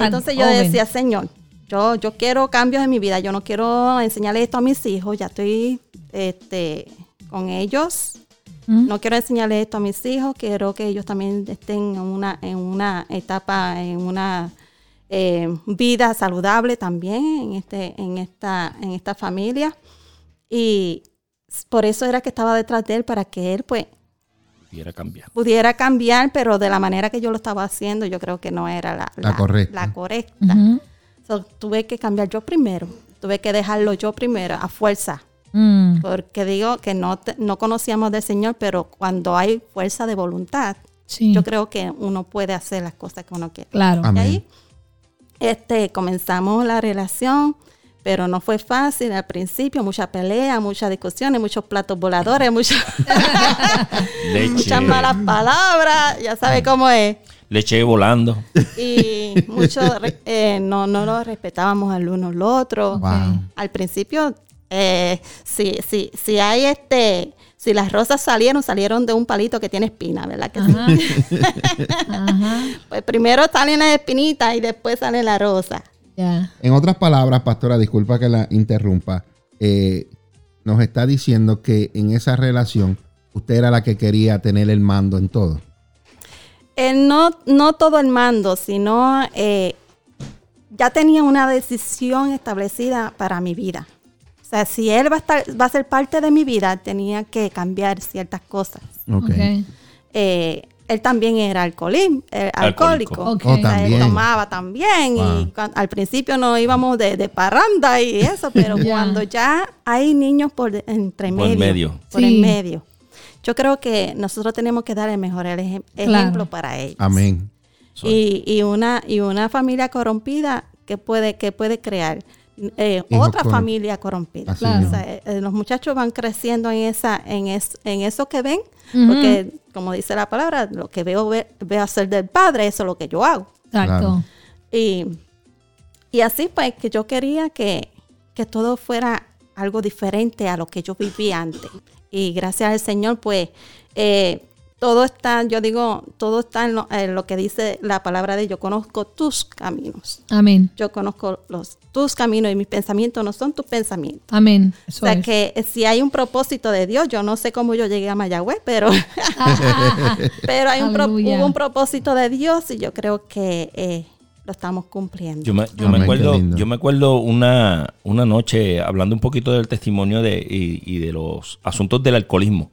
Entonces yo joven. decía, Señor, yo, yo quiero cambios en mi vida, yo no quiero enseñarle esto a mis hijos, ya estoy este, con ellos, ¿Mm? no quiero enseñarle esto a mis hijos, quiero que ellos también estén en una, en una etapa, en una eh, vida saludable también en, este, en, esta, en esta familia. Y por eso era que estaba detrás de él, para que él pues Quiera cambiar. pudiera cambiar, pero de la manera que yo lo estaba haciendo, yo creo que no era la, La correcta. la correcta. So, tuve que cambiar yo primero, tuve que dejarlo yo primero, a fuerza, Mm. porque digo que no, te- no conocíamos del Señor, pero cuando hay fuerza de voluntad, Sí. yo creo que uno puede hacer las cosas que uno quiere. Claro. Amén. Y ahí este, comenzamos la relación, pero no fue fácil al principio, mucha pelea, muchas discusiones, muchos platos voladores, muchas, malas palabras, ya sabe cómo es. Leche volando. Y mucho, re- eh, no, no nos respetábamos al uno al otro. Wow. Al principio, eh, si, si, si hay este, si las rosas salieron, salieron de un palito que tiene espina, ¿verdad? Que sí? Ajá. Pues primero salen las espinitas y después sale la rosa. En otras palabras, pastora, disculpa que la interrumpa, eh, nos está diciendo que en esa relación usted era la que quería tener el mando en todo. Eh, no, no todo el mando, sino eh, ya tenía una decisión establecida para mi vida. O sea, si él va a, estar, va a ser parte de mi vida, tenía que cambiar ciertas cosas. Ok. Ok. Él también era alcoholín, eh, Alcohólico. Oh, él tomaba también. Wow. Y al principio no íbamos de, de parranda y eso, pero cuando ya hay niños por entre Por el medio, medio. por Sí. el medio, yo creo que nosotros tenemos que dar el mejor ejem- Claro. ejemplo para ellos. Amén. Y, y una y una familia corrompida que puede que puede crear eh, otra familia corrompida. Así Claro. O sea, eh, los muchachos van creciendo en esa en es, en eso que ven, porque como dice la palabra, lo que veo ve- veo hacer del padre, eso es lo que yo hago. Exacto. Y, y así pues que yo quería que, que todo fuera algo diferente a lo que yo vivía antes. Y gracias al Señor pues eh, todo está, yo digo, todo está en lo, en lo que dice la palabra de yo conozco tus caminos. Amén. Yo conozco los tus caminos y mis pensamientos no son tus pensamientos. Amén. O sea es. que si hay un propósito de Dios, yo no sé cómo yo llegué a Mayagüez, pero, pero hay un pro- hubo un propósito de Dios y yo creo que eh, lo estamos cumpliendo. Yo me, yo Amén, me qué acuerdo, yo me acuerdo una, una noche hablando un poquito del testimonio de, y, y de los asuntos del alcoholismo.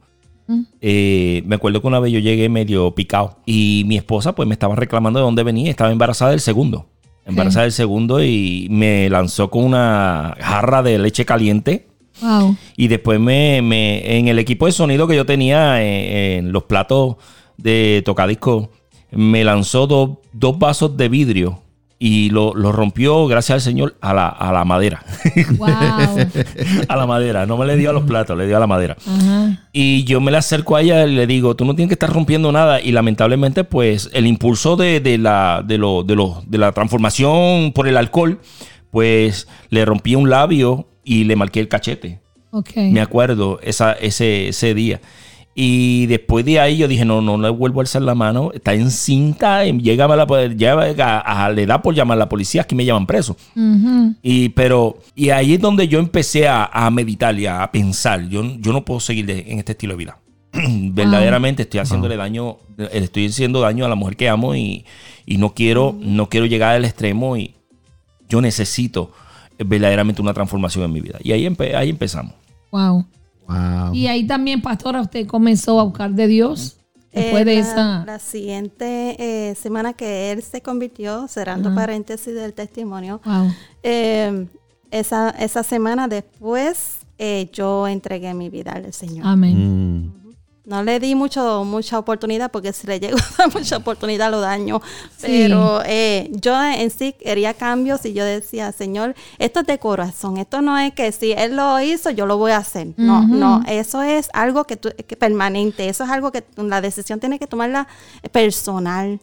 Eh, me acuerdo que una vez yo llegué medio picado y mi esposa pues me estaba reclamando de dónde venía. Estaba embarazada del segundo. Embarazada del segundo y me lanzó con una jarra de leche caliente. Wow. Y después me, me- en el equipo de sonido que yo tenía eh, en los platos de tocadisco, me lanzó do- dos vasos de vidrio y lo, lo rompió, gracias al Señor, a la, a la madera. Wow. a la madera. No me le dio a los platos, le dio a la madera. Ajá. Y yo me le acerco a ella y le digo, tú no tienes que estar rompiendo nada. Y lamentablemente, pues, el impulso de, de la, de, lo, de, lo- de la transformación por el alcohol, pues, le rompí un labio y le marqué el cachete. Me acuerdo esa, ese, ese día. Y después de ahí yo dije, no, no le vuelvo a alzar la mano. Está en cinta, llega a la, llega a, a- le da por llamar a la policía, aquí me llaman preso. Ujú. Y, pero, y ahí es donde yo empecé a, a meditar y a pensar. Yo, yo no puedo seguir de- en este estilo de vida. Verdaderamente estoy haciéndole daño, eh, estoy haciendo daño a la mujer que amo y, y no quiero, no quiero llegar al extremo y yo necesito eh, verdaderamente una transformación en mi vida. Y ahí, empe- ahí empezamos. Wow. Wow. Y ahí también, pastora, usted comenzó a buscar de Dios. Después Eh, de la, esa. la siguiente eh, semana que él se convirtió, cerrando paréntesis del testimonio, Wow. eh, esa, esa semana después eh, yo entregué mi vida al Señor. Amén. Mm. No le di mucho, mucha oportunidad porque si le llego a dar mucha oportunidad lo daño. Sí. Pero eh, yo en sí quería cambios y yo decía, Señor, esto es de corazón. Esto no es que si Él lo hizo, yo lo voy a hacer. No, no. Eso es algo que, tú, que permanente. Eso es algo que la decisión tiene que tomarla personal.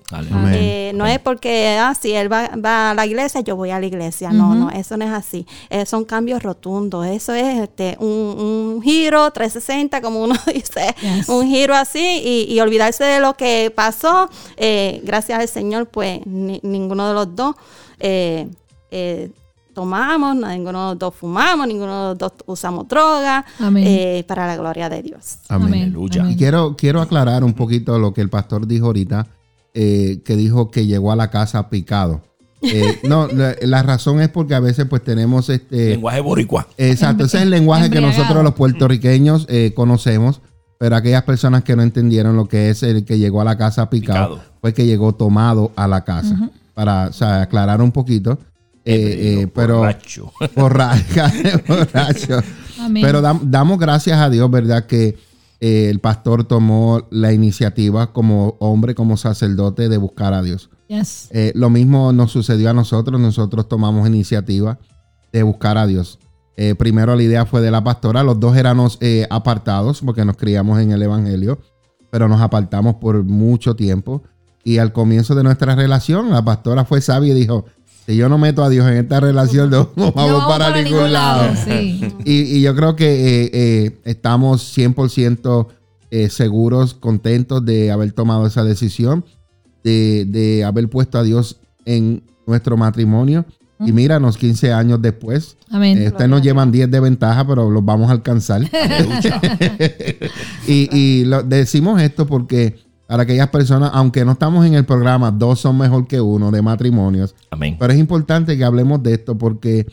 Eh, no es porque, ah, si él va, va a la iglesia, yo voy a la iglesia. No, no, eso no es así. Eh, son cambios rotundos. Eso es este, un, un giro 360, como uno dice, Yes. Un giro así y, y olvidarse de lo que pasó. Eh, gracias al Señor, pues ni- ninguno de los dos eh, eh, tomamos, ninguno de los dos fumamos, ninguno de los dos usamos droga, Amén. eh, para la gloria de Dios. Amén. Aleluya. Amén. Y quiero, quiero aclarar un poquito lo que el pastor dijo ahorita, eh, que dijo que llegó a la casa picado. Eh, no, la, la razón es porque a veces pues tenemos este... Lenguaje boricua. Exacto, ese es el lenguaje que nosotros los puertorriqueños eh, conocemos, pero aquellas personas que no entendieron lo que es el que llegó a la casa picado, Picado. fue que llegó tomado a la casa. Para o sea, aclarar un poquito. Eh, eh, pero Borracho. borracha, borracho. Amén. Pero dam- damos gracias a Dios, ¿verdad? Que eh, el pastor tomó la iniciativa como hombre, como sacerdote, de buscar a Dios. Yes. Eh, lo mismo nos sucedió a nosotros, nosotros tomamos iniciativa de buscar a Dios. Eh, primero la idea fue de la pastora, los dos éramos eh, apartados porque nos criamos en el Evangelio, pero nos apartamos por mucho tiempo. Y al comienzo de nuestra relación, la pastora fue sabia y dijo, si yo no meto a Dios en esta relación, no vamos, para, ningún lado. y, yo creo que eh, estamos 100% seguros, contentos de haber tomado esa decisión, de, de haber puesto a Dios en nuestro matrimonio y míranos 15 años después. Amén. Eh, ustedes nos llevan 10 de ventaja, pero los vamos a alcanzar. y, decimos esto porque para aquellas personas, aunque no estamos en el programa, dos son mejor que uno de matrimonios. Amén. Pero es importante que hablemos de esto porque,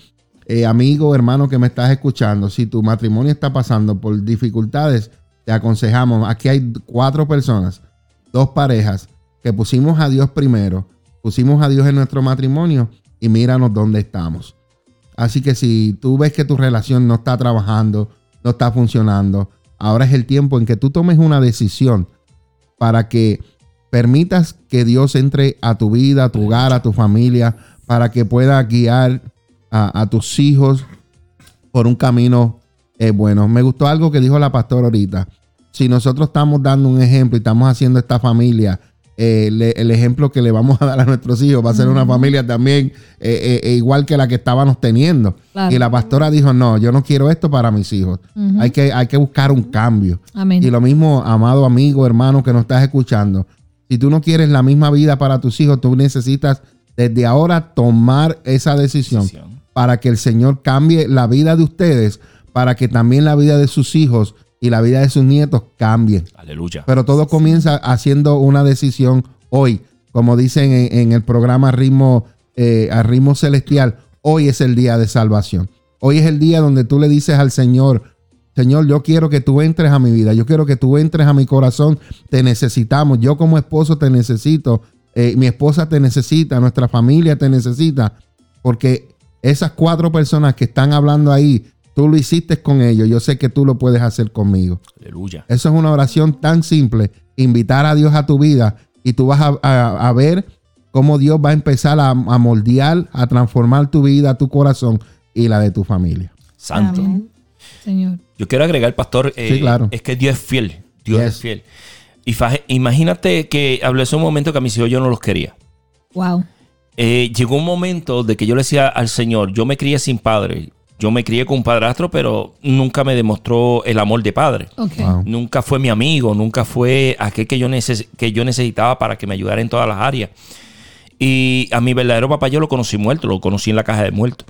eh, amigo, hermano que me estás escuchando, si tu matrimonio está pasando por dificultades, te aconsejamos. Aquí hay cuatro personas, dos parejas, que pusimos a Dios primero, pusimos a Dios en nuestro matrimonio y míranos dónde estamos. Así que si tú ves que tu relación no está trabajando, no está funcionando, ahora es el tiempo en que tú tomes una decisión para que permitas que Dios entre a tu vida, a tu hogar, a tu familia, para que pueda guiar a, tus hijos por un camino eh, bueno. Me gustó algo que dijo la pastora ahorita. Si nosotros estamos dando un ejemplo y estamos haciendo esta familia eh, el ejemplo que le vamos a dar a nuestros hijos va a ser una familia también eh, eh, igual que la que estábamos teniendo. Y la pastora dijo, no, yo no quiero esto para mis hijos. hay, que, hay que buscar un cambio. Y lo mismo, amado amigo, hermano que nos estás escuchando, si tú no quieres la misma vida para tus hijos, tú necesitas desde ahora tomar esa decisión, para que el Señor cambie la vida de ustedes, para que también la vida de sus hijos y la vida de sus nietos cambien. Aleluya. Pero todo comienza haciendo una decisión hoy. Como dicen en, el programa Ritmo, eh, a Ritmo Celestial, hoy es el día de salvación. Hoy es el día donde tú le dices al Señor, Señor, yo quiero que tú entres a mi vida, yo quiero que tú entres a mi corazón, te necesitamos, yo como esposo te necesito, eh, mi esposa te necesita, nuestra familia te necesita, porque esas cuatro personas que están hablando ahí Tú lo hiciste con ellos, yo sé que tú lo puedes hacer conmigo. Aleluya. Eso es una oración tan simple, invitar a Dios a tu vida y tú vas a, ver cómo Dios va a empezar a, moldear, a transformar tu vida, tu corazón y la de tu familia. Santo. Señor. Yo quiero agregar, pastor, eh, claro. es que Dios es fiel. Dios es fiel. Y imagínate que hablé hace un momento que a mis hijos yo no los quería. Wow. Eh, llegó un momento de que yo le decía al Señor, yo me crié sin padre, yo me crié con un padrastro, pero nunca me demostró el amor de padre. Nunca fue mi amigo, nunca fue aquel que yo, que yo necesitaba para que me ayudara en todas las áreas. Y a mi verdadero papá yo lo conocí muerto, lo conocí en la caja de muertos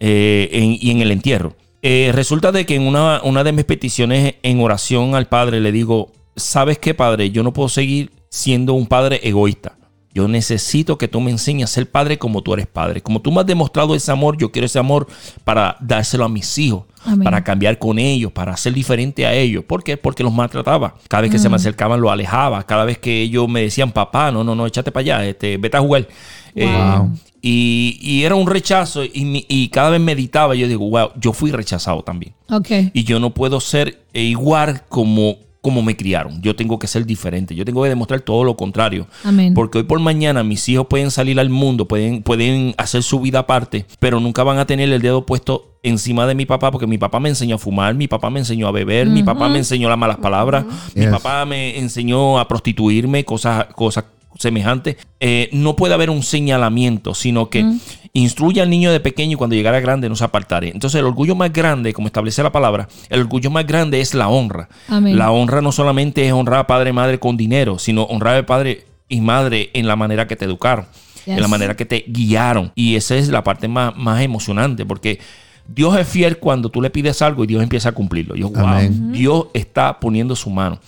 eh, y en el entierro. Eh, resulta de que en una, una de mis peticiones en oración al padre le digo, ¿sabes qué padre? Yo no puedo seguir siendo un padre egoísta. Yo necesito que tú me enseñes a ser padre como tú eres padre. Como tú me has demostrado ese amor, yo quiero ese amor para dárselo a mis hijos, para cambiar con ellos, para ser diferente a ellos. ¿Por qué? Porque los maltrataba. Cada vez que se me mm. acercaban, lo alejaba. Cada vez que ellos me decían, papá, no, no, no, échate para allá, este, vete a jugar. Eh, y, era un rechazo y, cada vez meditaba, yo digo, wow, yo fui rechazado también. Okay. Y yo no puedo ser igual como como me criaron. Yo tengo que ser diferente. Yo tengo que demostrar todo lo contrario. Porque hoy por mañana mis hijos pueden salir al mundo, pueden, pueden hacer su vida aparte, pero nunca van a tener el dedo puesto encima de mi papá porque mi papá me enseñó a fumar, mi papá me enseñó a beber, mi papá me enseñó las malas palabras, mi papá me enseñó a prostituirme, cosas, cosas semejante, eh, no puede haber un señalamiento, sino que instruye al niño de pequeño y cuando llegara grande no se apartaré. Entonces el orgullo más grande, como establece la palabra, el orgullo más grande es la honra. La honra no solamente es honrar a padre y madre con dinero, sino honrar a padre y madre en la manera que te educaron, en la manera que te guiaron. Y esa es la parte más, más emocionante, porque Dios es fiel cuando tú le pides algo y Dios empieza a cumplirlo. Yo, Dios está poniendo su mano.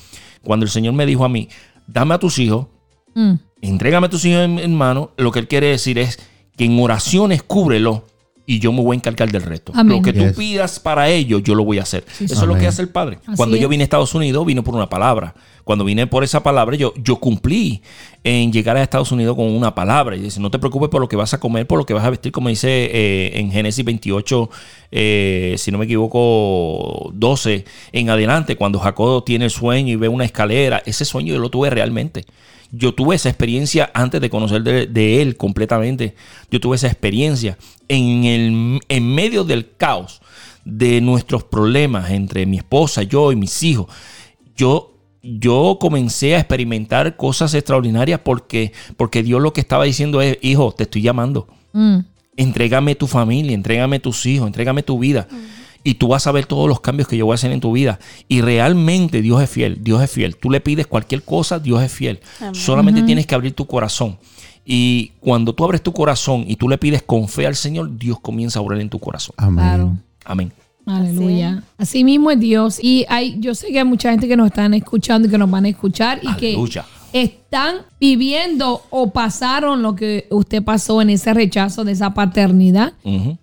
Cuando el Señor me dijo a mí, dame a tus hijos, Mm. Entrégame a tus hijos en, mano. Lo que él quiere decir es que en oraciones cúbrelo y yo me voy a encargar del resto. Lo que tú pidas para ellos, yo lo voy a hacer. Eso es lo que hace el Padre. Cuando yo vine a Estados Unidos, vino por una palabra. Cuando vine por esa palabra, yo, yo cumplí en llegar a Estados Unidos con una palabra. Y dice, no te preocupes por lo que vas a comer, por lo que vas a vestir, como dice eh, en Génesis 28, eh, si no me equivoco, 12 en adelante, cuando Jacob tiene el sueño y ve una escalera. Ese sueño yo lo tuve realmente. Yo tuve esa experiencia antes de conocer de, de Él completamente. Yo tuve esa experiencia en, el, en medio del caos de nuestros problemas entre mi esposa, yo y mis hijos. Yo yo comencé a experimentar cosas extraordinarias porque, porque Dios lo que estaba diciendo es, hijo, te estoy llamando. Mm. Entrégame tu familia, entrégame tus hijos, entrégame tu vida. Y tú vas a ver todos los cambios que yo voy a hacer en tu vida. Y realmente Dios es fiel, Dios es fiel. Tú le pides cualquier cosa, Dios es fiel. Amén. Solamente tienes que abrir tu corazón. Y cuando tú abres tu corazón y tú le pides con fe al Señor, Dios comienza a orar en tu corazón. Amén. Claro. Amén. Aleluya. Así mismo es Dios. Y hay, yo sé que hay mucha gente que nos están escuchando y que nos van a escuchar y Aleluya. que están viviendo o pasaron lo que usted pasó en ese rechazo de esa paternidad.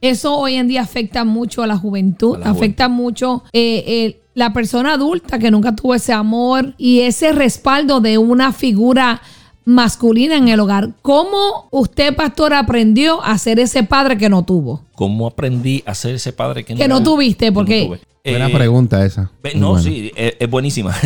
Eso hoy en día afecta mucho a la juventud, A la afecta mucho eh, eh, la persona adulta que nunca tuvo ese amor y ese respaldo de una figura masculina en el hogar. ¿Cómo usted, pastor, aprendió a ser ese padre que no tuvo? ¿Cómo aprendí a ser ese padre que no, Que no tuviste, que no porque-? Buena Eh, pregunta esa. No, sí, es, es buenísima.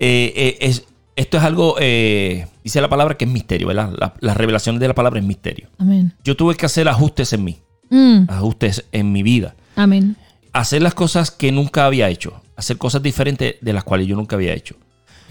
Eh, eh, es, esto es algo, eh, dice la palabra que es misterio, ¿verdad? La, la revelación de la palabra es misterio. Amén. Yo tuve que hacer ajustes en mí, Mm, ajustes en mi vida. amén. Hacer las cosas que nunca había hecho, hacer cosas diferentes de las cuales yo nunca había hecho.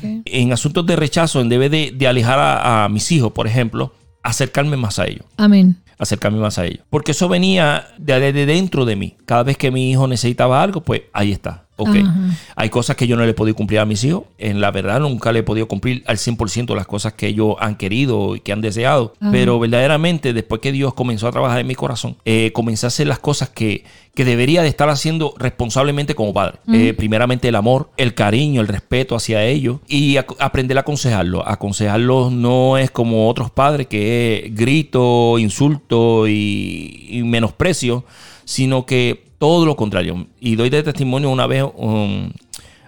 En asuntos de rechazo, en vez de, de alejar a, a mis hijos, por ejemplo, acercarme más a ellos Amén. acercarme más a ellos. Porque eso venía de, de dentro de mí. Cada vez que mi hijo necesitaba algo, pues ahí está. Ok. Ajá. Hay cosas que yo no le he podido cumplir a mis hijos. En la verdad, nunca le he podido cumplir al 100% las cosas que ellos han querido y que han deseado. Ajá. Pero verdaderamente, después que Dios comenzó a trabajar en mi corazón, eh, comencé a hacer las cosas que, que debería de estar haciendo responsablemente como padre. Eh, primeramente el amor, el cariño, el respeto hacia ellos y aprender a aconsejarlos. Aconsejarlos no es como otros padres que es grito, insulto y, y menosprecio, sino que todo lo contrario. Y doy de testimonio una vez um,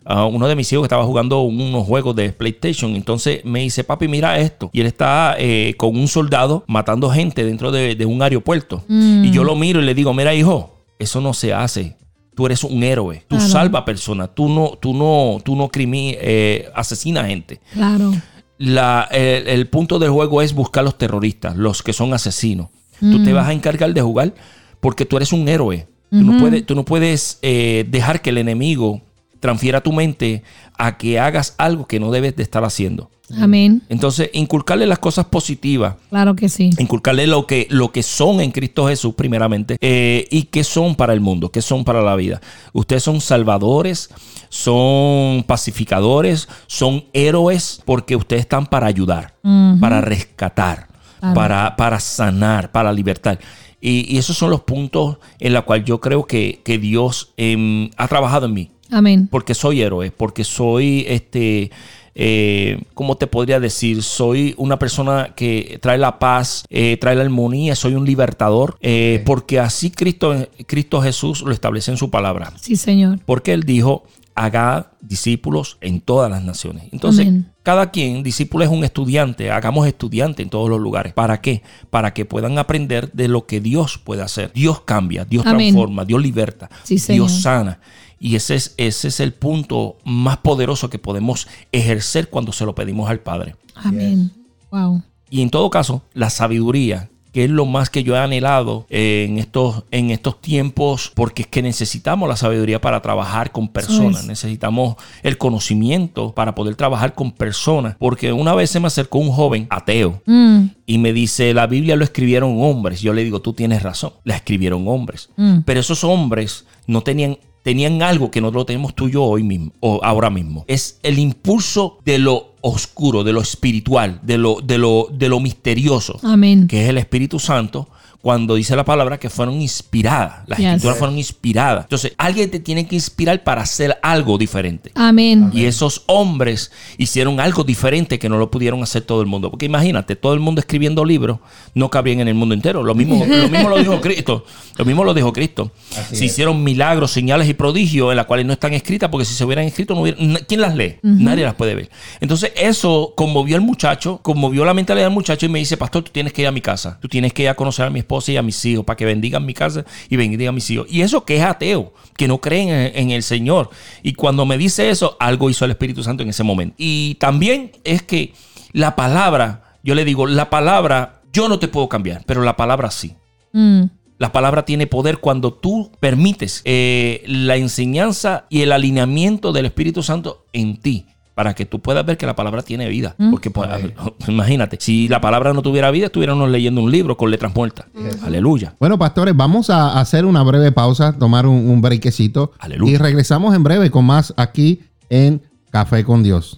a uno de mis hijos que estaba jugando unos juegos de PlayStation. Entonces me dice, papi, mira esto. Y él está eh, con un soldado matando gente dentro de, de un aeropuerto. Y yo lo miro y le digo, mira, hijo, eso no se hace. Tú eres un héroe. Tú Claro. salvas personas. Tú no, tú no, tú no crimi, eh, asesinas gente. Claro. La- el, el punto del juego es buscar los terroristas, los que son asesinos. Tú te vas a encargar de jugar porque tú eres un héroe. Tú no puedes, tú no puedes eh, dejar que el enemigo transfiera tu mente a que hagas algo que no debes de estar haciendo. Amén. Entonces, inculcarle las cosas positivas, Claro que sí. inculcarle lo que, lo que son en Cristo Jesús primeramente eh, y que son para el mundo, que son para la vida. Ustedes son salvadores, son pacificadores, son héroes porque ustedes están para ayudar, para rescatar, Claro. para, para sanar, para libertar. Y, y esos son los puntos en los cuales yo creo que, que Dios em, ha trabajado en mí Amén. porque soy héroe, porque soy este, eh, ¿cómo te podría decir? Soy una persona que trae la paz, eh, trae la armonía, soy un libertador, eh, porque así Cristo, Cristo Jesús lo establece en su palabra. Sí, Señor. Porque Él dijo, haga discípulos en todas las naciones. Entonces, Amén. cada quien, discípulo es un estudiante, hagamos estudiante en todos los lugares. ¿Para qué? Para que puedan aprender de lo que Dios puede hacer. Dios cambia, Dios Amén. transforma, Dios liberta, Sí. Dios sana. Y ese es, ese es el punto más poderoso que podemos ejercer cuando se lo pedimos al Padre. Amén. Wow. Y en todo caso, la sabiduría, que es lo más que yo he anhelado eh, en estos, en estos tiempos, porque es que necesitamos la sabiduría para trabajar con personas, es. necesitamos el conocimiento para poder trabajar con personas, porque una vez se me acercó un joven ateo Mm, y me dice, la Biblia lo escribieron hombres. Yo le digo, tú tienes razón, la escribieron hombres. Mm. Pero esos hombres no tenían, tenían algo que no lo tenemos tú y yo hoy mismo, o ahora mismo. Es el impulso de lo oscuro, de lo espiritual, de lo, de lo, de lo misterioso, Amén. que es el Espíritu Santo. Cuando dice la palabra que fueron inspiradas, las Yes. escrituras fueron inspiradas. Entonces, alguien te tiene que inspirar para hacer algo diferente. Amén. Y esos hombres hicieron algo diferente que no lo pudieron hacer todo el mundo. Porque imagínate, todo el mundo escribiendo libros no cabrían en el mundo entero. Lo mismo lo, mismo lo dijo Cristo. Lo mismo lo dijo Cristo. se hicieron milagros, señales y prodigios en las cuales no están escritas porque si se hubieran escrito, no hubiera- ¿quién las lee? Nadie las puede ver. Entonces eso conmovió al muchacho, conmovió la mentalidad del muchacho y me dice, pastor, tú tienes que ir a mi casa. Tú tienes que ir a conocer a mi esposa y a mis hijos para que bendigan mi casa y bendigan a mis hijos. Y eso que es ateo, que no creen en, en el Señor. Y cuando me dice eso, algo hizo el Espíritu Santo en ese momento. Y también es que la palabra, yo le digo, la palabra, yo no te puedo cambiar, pero la palabra sí. Mm. La palabra tiene poder cuando tú permites eh, la enseñanza y el alineamiento del Espíritu Santo en ti para que tú puedas ver que la palabra tiene vida. Porque pues, imagínate, si la palabra no tuviera vida, estuviéramos leyendo un libro con letras muertas. Aleluya. Bueno, pastores, vamos a hacer una breve pausa, tomar un, un brequecito Aleluya. y regresamos en breve con más aquí en Café con Dios.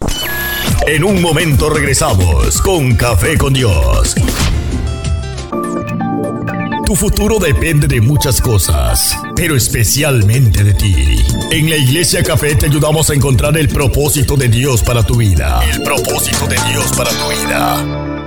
En un momento regresamos con Café con Dios. Tu futuro depende de muchas cosas, pero especialmente de ti. En la Iglesia Café te ayudamos a encontrar el propósito de Dios para tu vida. El propósito de Dios para tu vida.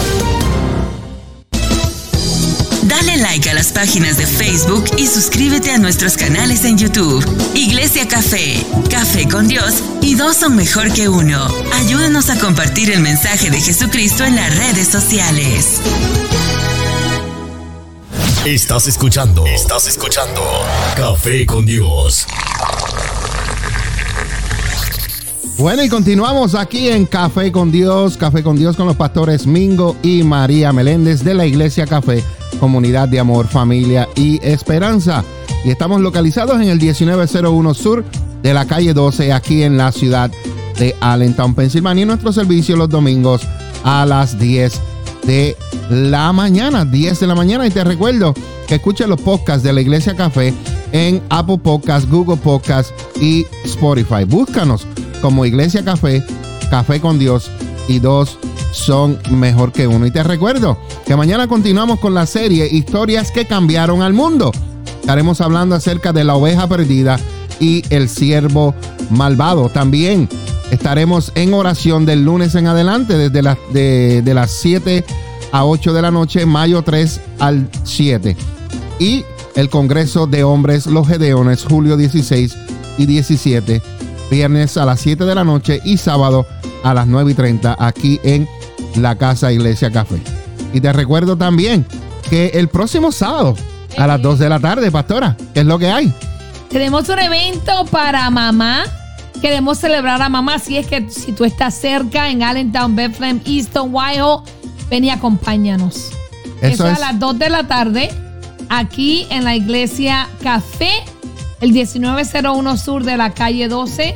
Dale like a las páginas de Facebook y suscríbete a nuestros canales en YouTube. Iglesia Café, Café con Dios y dos son mejor que uno. Ayúdanos a compartir el mensaje de Jesucristo en las redes sociales. Estás escuchando. Estás escuchando. Café con Dios. Bueno, y continuamos aquí en Café con Dios, Café con Dios con los pastores Mingo y María Meléndez de la Iglesia Café, Comunidad de Amor, Familia y Esperanza. Y estamos localizados en el 1901 Sur de la calle 12, aquí en la ciudad de Allentown, Pensilvania. Y nuestro servicio los domingos a las 10 de la mañana, 10 de la mañana. Y te recuerdo que escuches los podcasts de la Iglesia Café en Apple Podcasts, Google Podcasts y Spotify. Búscanos como Iglesia Café, Café con Dios y dos son mejor que uno. Y te recuerdo que mañana continuamos con la serie Historias que cambiaron al mundo. Estaremos hablando acerca de la oveja perdida y el siervo malvado. También estaremos en oración del lunes en adelante, desde las, de, las 7 a 8 de la noche, mayo 3 al 7. Y el Congreso de Hombres, los Gedeones, julio 16 y 17 viernes a las 7 de la noche y sábado las 9 y 30 aquí en la Casa Iglesia Café. Y te recuerdo también que el próximo sábado a las 2 de la tarde, pastora, ¿qué es lo que hay? Tenemos un evento para mamá. Queremos celebrar a mamá. Si es que si tú estás cerca en Allentown, Bethlehem, Easton, Wyoming, ven y acompáñanos. Eso Eso, es- a las 2 de la tarde, aquí en la iglesia Café, el 1901 Sur de la calle 12.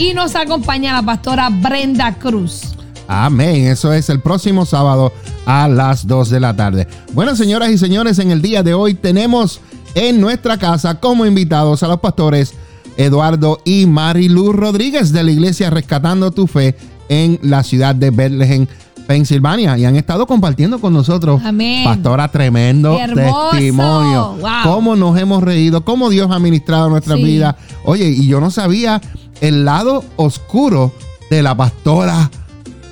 Y nos acompaña la pastora Brenda Cruz. Amén. Eso es el próximo sábado a las 2 de la tarde. Bueno, señoras y señores, en el día de hoy tenemos en nuestra casa como invitados a los pastores Eduardo y Marilu Rodríguez de la iglesia Rescatando tu Fe en la ciudad de Bethlehem, Pensilvania. Y han estado compartiendo con nosotros, Amén. pastora, tremendo testimonio. Wow. Cómo nos hemos reído, cómo Dios ha ministrado nuestras Sí. vidas. Oye, y yo no sabía el lado oscuro de la pastora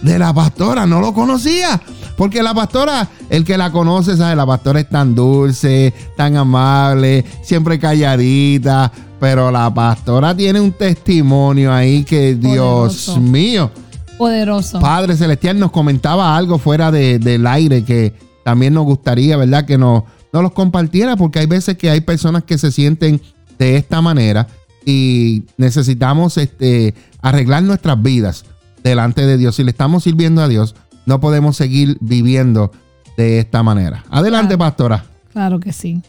de la pastora, no lo conocía. Porque la pastora, el que la conoce, sabe, la pastora es tan dulce, tan amable, siempre calladita. Pero la pastora tiene un testimonio ahí que, Dios mío, Poderoso. Padre Celestial nos comentaba algo fuera de- del aire que también nos gustaría, ¿verdad? Que nos, nos los compartiera, porque hay veces que hay personas que se sienten de esta manera y necesitamos este, arreglar nuestras vidas delante de Dios. Si le estamos sirviendo a Dios, no podemos seguir viviendo de esta manera. Adelante, Claro. pastora. Claro que sí.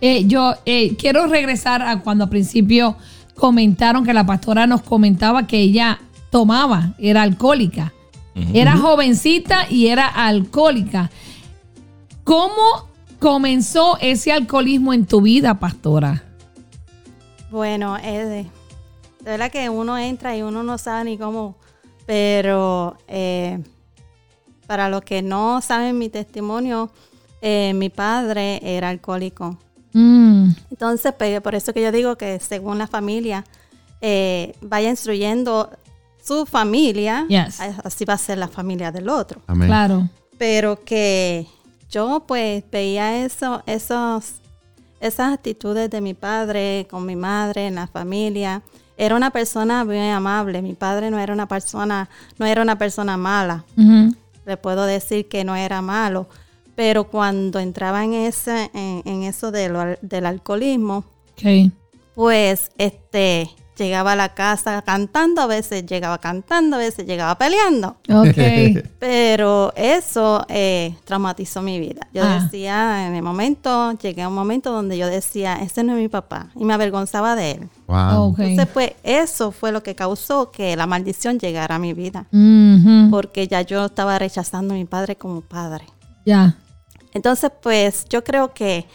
Eh, yo eh, quiero regresar a cuando al principio comentaron que la pastora nos comentaba que ella tomaba, era alcohólica. Era jovencita y era alcohólica. ¿Cómo comenzó ese alcoholismo en tu vida, pastora? Bueno, eh, de verdad que uno entra y uno no sabe ni cómo, pero eh, para los que no saben mi testimonio, eh, mi padre era alcohólico. Mm, Entonces, pues, por eso que yo digo que según la familia, eh, vaya instruyendo su familia, Yes. así va a ser la familia del otro. Amén. claro. Pero que yo pues veía eso, esos, esas actitudes de mi padre con mi madre en la familia. Era una persona muy amable. Mi padre no era una persona, no era una persona mala. Le puedo decir que no era malo. Pero cuando entraba en ese, en, en eso de lo del alcoholismo, pues este llegaba a la casa cantando, a veces llegaba cantando, a veces llegaba peleando. Ok. Pero eso eh, traumatizó mi vida. Yo Ah. decía, en el momento, llegué a un momento donde yo decía, ese no es mi papá, y me avergonzaba de él. Wow. Entonces, pues, eso fue lo que causó que la maldición llegara a mi vida, porque ya yo estaba rechazando a mi padre como padre. Ya. Entonces, pues, yo creo que,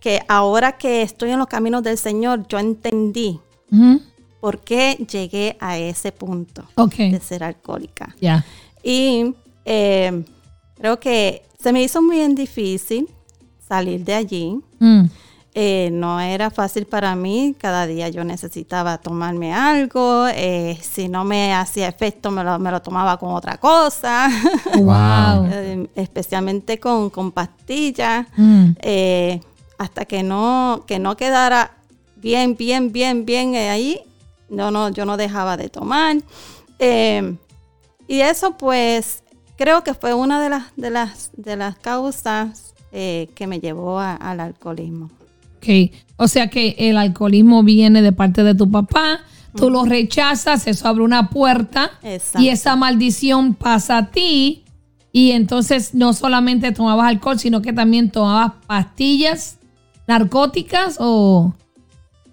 que ahora que estoy en los caminos del Señor, yo entendí. Por qué llegué a ese punto de ser alcohólica. Ya. Y eh, creo que se me hizo muy bien difícil salir de allí. Mm. Eh, no era fácil para mí. Cada día yo necesitaba tomarme algo. eh, si no me hacía efecto, me lo, me lo tomaba con otra cosa. Wow. Eh, especialmente con, con pastillas. Mm. eh, hasta que no, que no quedara bien, bien, bien, bien ahí, no, no, yo no dejaba de tomar. Eh, y eso pues creo que fue una de las, de las, de las causas eh, que me llevó a- al alcoholismo. Ok. O sea que el alcoholismo viene de parte de tu papá, tú lo rechazas, eso abre una puerta Exacto. y esa maldición pasa a ti y entonces no solamente tomabas alcohol, sino que también tomabas pastillas narcóticas o,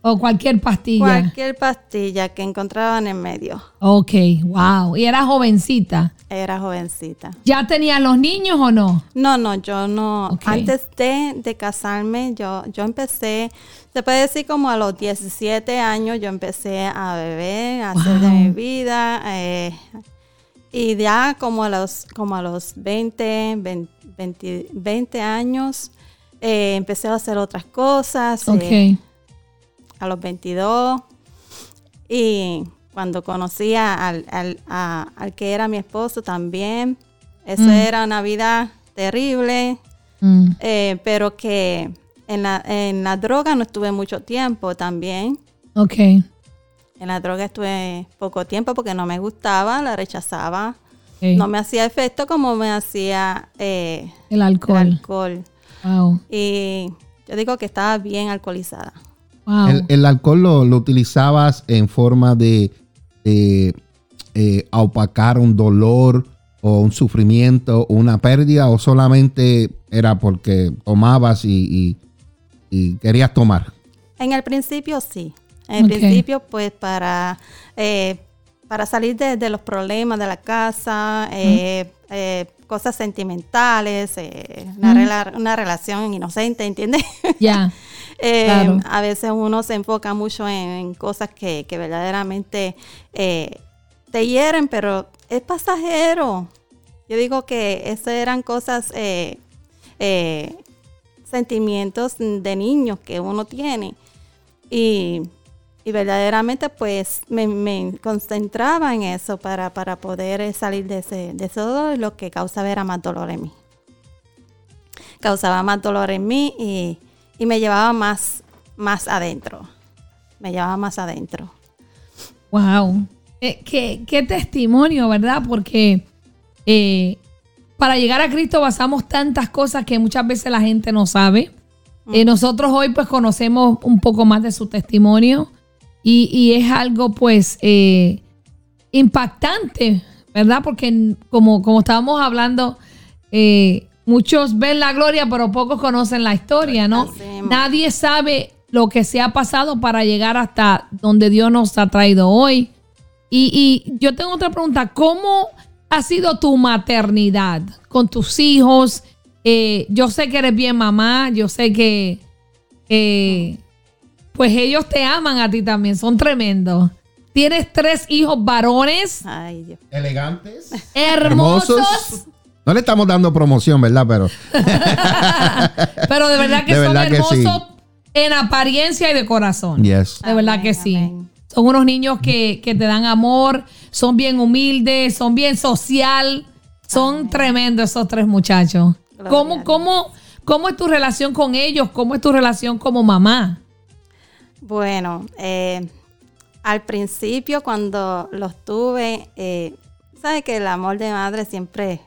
o cualquier pastilla. Cualquier pastilla que encontraban en medio. Ok, wow. Y era jovencita. Era jovencita. ¿Ya tenías los niños o no? No, no, yo no. Ok. Antes de, de casarme, yo, yo empecé, se puede decir como a los 17 años, yo empecé a beber, a hacer de mi vida. eh, y ya como a los, como a los 20, 20, 20 20 años, eh, empecé a hacer otras cosas. Ok. eh, a los 22. Y cuando conocí al, al- a- al que era mi esposo también, eso Mm. era una vida terrible, Mm, eh, pero que en la, en la droga no estuve mucho tiempo también. ok. En la droga estuve poco tiempo porque no me gustaba, la rechazaba. No me hacía efecto como me hacía eh, el el alcohol. alcohol. Wow. Y yo digo que estaba bien alcoholizada. Wow. El, el alcohol lo, lo utilizabas en forma de, eh, opacar un dolor o un sufrimiento o una pérdida o solamente era porque tomabas y, y- y querías tomar. En el principio sí. En el principio, pues para, eh, para salir de, de los problemas de la casa, eh, eh, cosas sentimentales, eh, una, rela- una relación inocente, ¿entiendes? Ya. Claro. A veces uno se enfoca mucho en, cosas que, verdaderamente eh, te hieren, pero es pasajero. Yo digo que esas eran cosas, eh, eh, sentimientos de niños que uno tiene. Y, verdaderamente pues me, concentraba en eso para, para poder salir de ese, de ese dolor, lo que causaba era más dolor en mí. Causaba más dolor en mí y, y me llevaba más, más adentro. Me llevaba más adentro. Wow. Eh, qué, qué testimonio, ¿verdad? Porque eh, para llegar a Cristo basamos tantas cosas que muchas veces la gente no sabe. Eh, nosotros hoy pues conocemos un poco más de su testimonio y, y es algo pues eh, impactante, ¿verdad? Porque como, como estábamos hablando, eh, muchos ven la gloria pero pocos conocen la historia, ¿no? Nadie sabe lo que se ha pasado para llegar hasta donde Dios nos ha traído hoy. Y, y yo tengo otra pregunta, ¿cómo ha sido tu maternidad con tus hijos? Eh, yo sé que eres bien mamá, yo sé que eh, pues ellos te aman a ti también, son tremendos. Tienes tres hijos varones Ay, Dios. Elegantes. hermosos, No le estamos dando promoción, ¿verdad? Pero pero de verdad que De son verdad que sí. hermosos en apariencia y de corazón. yes. De verdad Amén, que sí. amén. Son unos niños que, que te dan amor, son bien humildes, son bien social, son tremendos esos tres muchachos. Gloria a ¿Cómo, Dios. cómo, ¿Cómo es tu relación con ellos? ¿Cómo es tu relación como mamá? Bueno, eh, al principio cuando los tuve, eh, sabes que el amor de madre siempre,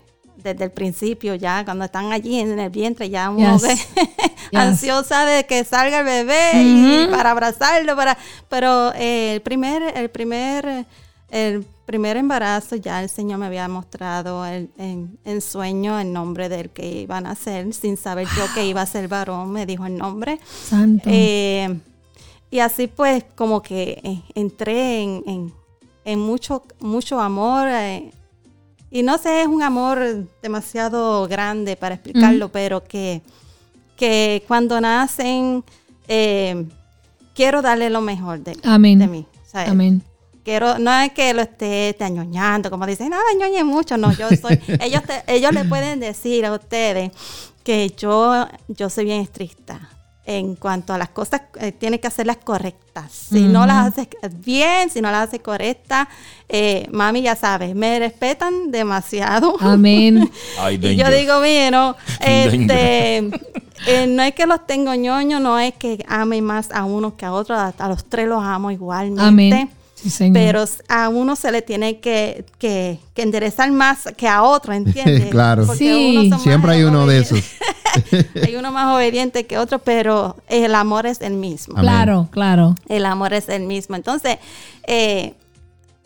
desde el principio ya, cuando están allí en el vientre, ya uno Yes. ve Yes. ansiosa de que salga el bebé y para abrazarlo, para, pero eh, el primer, el primer, el primer embarazo ya el Señor me había mostrado el- en, en sueño el nombre del que iba a nacer, sin saber yo que iba a ser varón, me dijo el nombre. Santo. Eh, y así pues como que eh, entré en, en- en mucho, mucho amor. eh, y no sé, es un amor demasiado grande para explicarlo, pero que, que cuando nacen eh, quiero darle lo mejor de, Amén. de mí. ¿sabes? Amén. Quiero, no es que lo esté te añoñando, como dicen, no, añoñe mucho, no, yo soy, ellos, te- ellos le pueden decir a ustedes que yo, yo soy bien estricta en cuanto a las cosas, eh, tiene que hacerlas correctas. Si no las haces bien, si no las haces correctas, eh, mami ya sabes, me respetan demasiado. Amén. Ay, Y yo digo, bueno, Danger. este, eh, no es que los tengo ñoños, no es que ame más a uno que a otro, a, a los tres los amo igualmente. Amén. Sí. Pero a uno se le tiene que, que, que enderezar más que a otro, ¿entiendes? Claro. Porque Sí. Siempre hay uno de esos. hay uno más obediente que otro, pero el amor es el mismo. Amén. claro, claro. El amor es el mismo. Entonces, eh,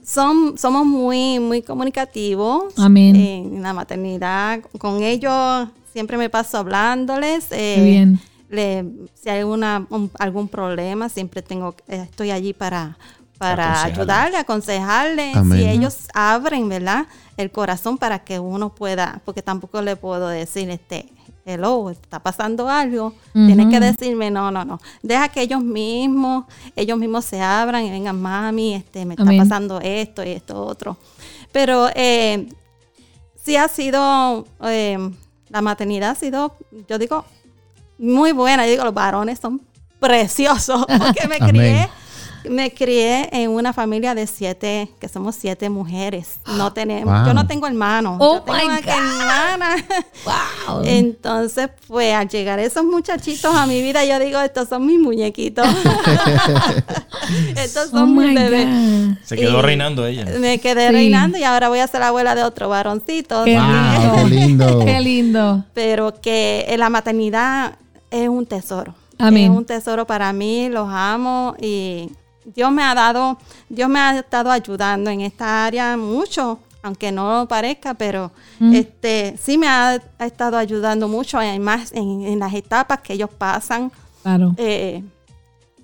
son, somos muy, muy comunicativos. Amén. En la maternidad, con ellos siempre me paso hablándoles. eh, Qué bien. le- si hay una, un- algún problema, siempre tengo, eh, estoy allí para, para Aconsejarles. ayudarle, aconsejarle. Amén. Si ellos abren, ¿verdad? El corazón para que uno pueda, porque tampoco le puedo decir, este, hello, está pasando algo. Tienes que decirme, no, no, no. Deja que ellos mismos, ellos mismos se abran y vengan, mami, este, me está Amén. pasando esto y esto otro. Pero eh, sí ha sido, eh, la maternidad ha sido, yo digo, muy buena. Yo digo, los varones son preciosos porque me Amén. crié. Me crié en una familia de siete, que somos siete mujeres. No tenemos, Wow. yo no tengo hermanos. Oh yo tengo my God. hermana. Wow. Entonces, pues al llegar esos muchachitos a mi vida, yo digo, estos son mis muñequitos. estos son Oh mis bebés. God. Se quedó Y reinando ella. Me quedé Sí. reinando y ahora voy a ser abuela de otro varoncito. Qué Wow, qué lindo. Qué lindo. Pero que eh, la maternidad es un tesoro. Amén. Es un tesoro para mí, los amo y Dios me ha dado, Dios me ha estado ayudando en esta área mucho, aunque no lo parezca, pero este sí me ha, ha estado ayudando mucho en más en, en las etapas que ellos pasan. Claro. Eh,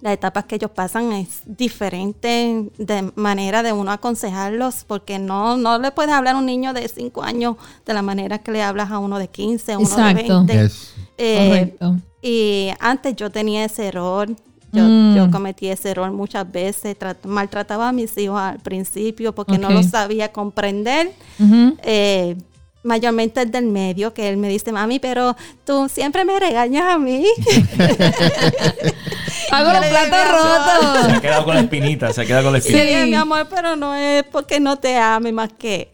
las etapas que ellos pasan es diferente de manera de uno aconsejarlos, porque no, no le puedes hablar a un niño de 5 años de la manera que le hablas a uno de 15, a uno Exacto. de 20. Yes. Eh, Correcto. y antes yo tenía ese error. Yo, Mm. yo cometí ese error muchas veces. trat- maltrataba a mis hijos al principio porque no lo sabía comprender. Eh, mayormente el del medio, que él me dice, mami, pero tú siempre me regañas a mí. Hago los platos digo, Se rotos. ha quedado con la espinita, se ha quedado con la Sí, espinita. mi amor, pero no es porque no te ame más que,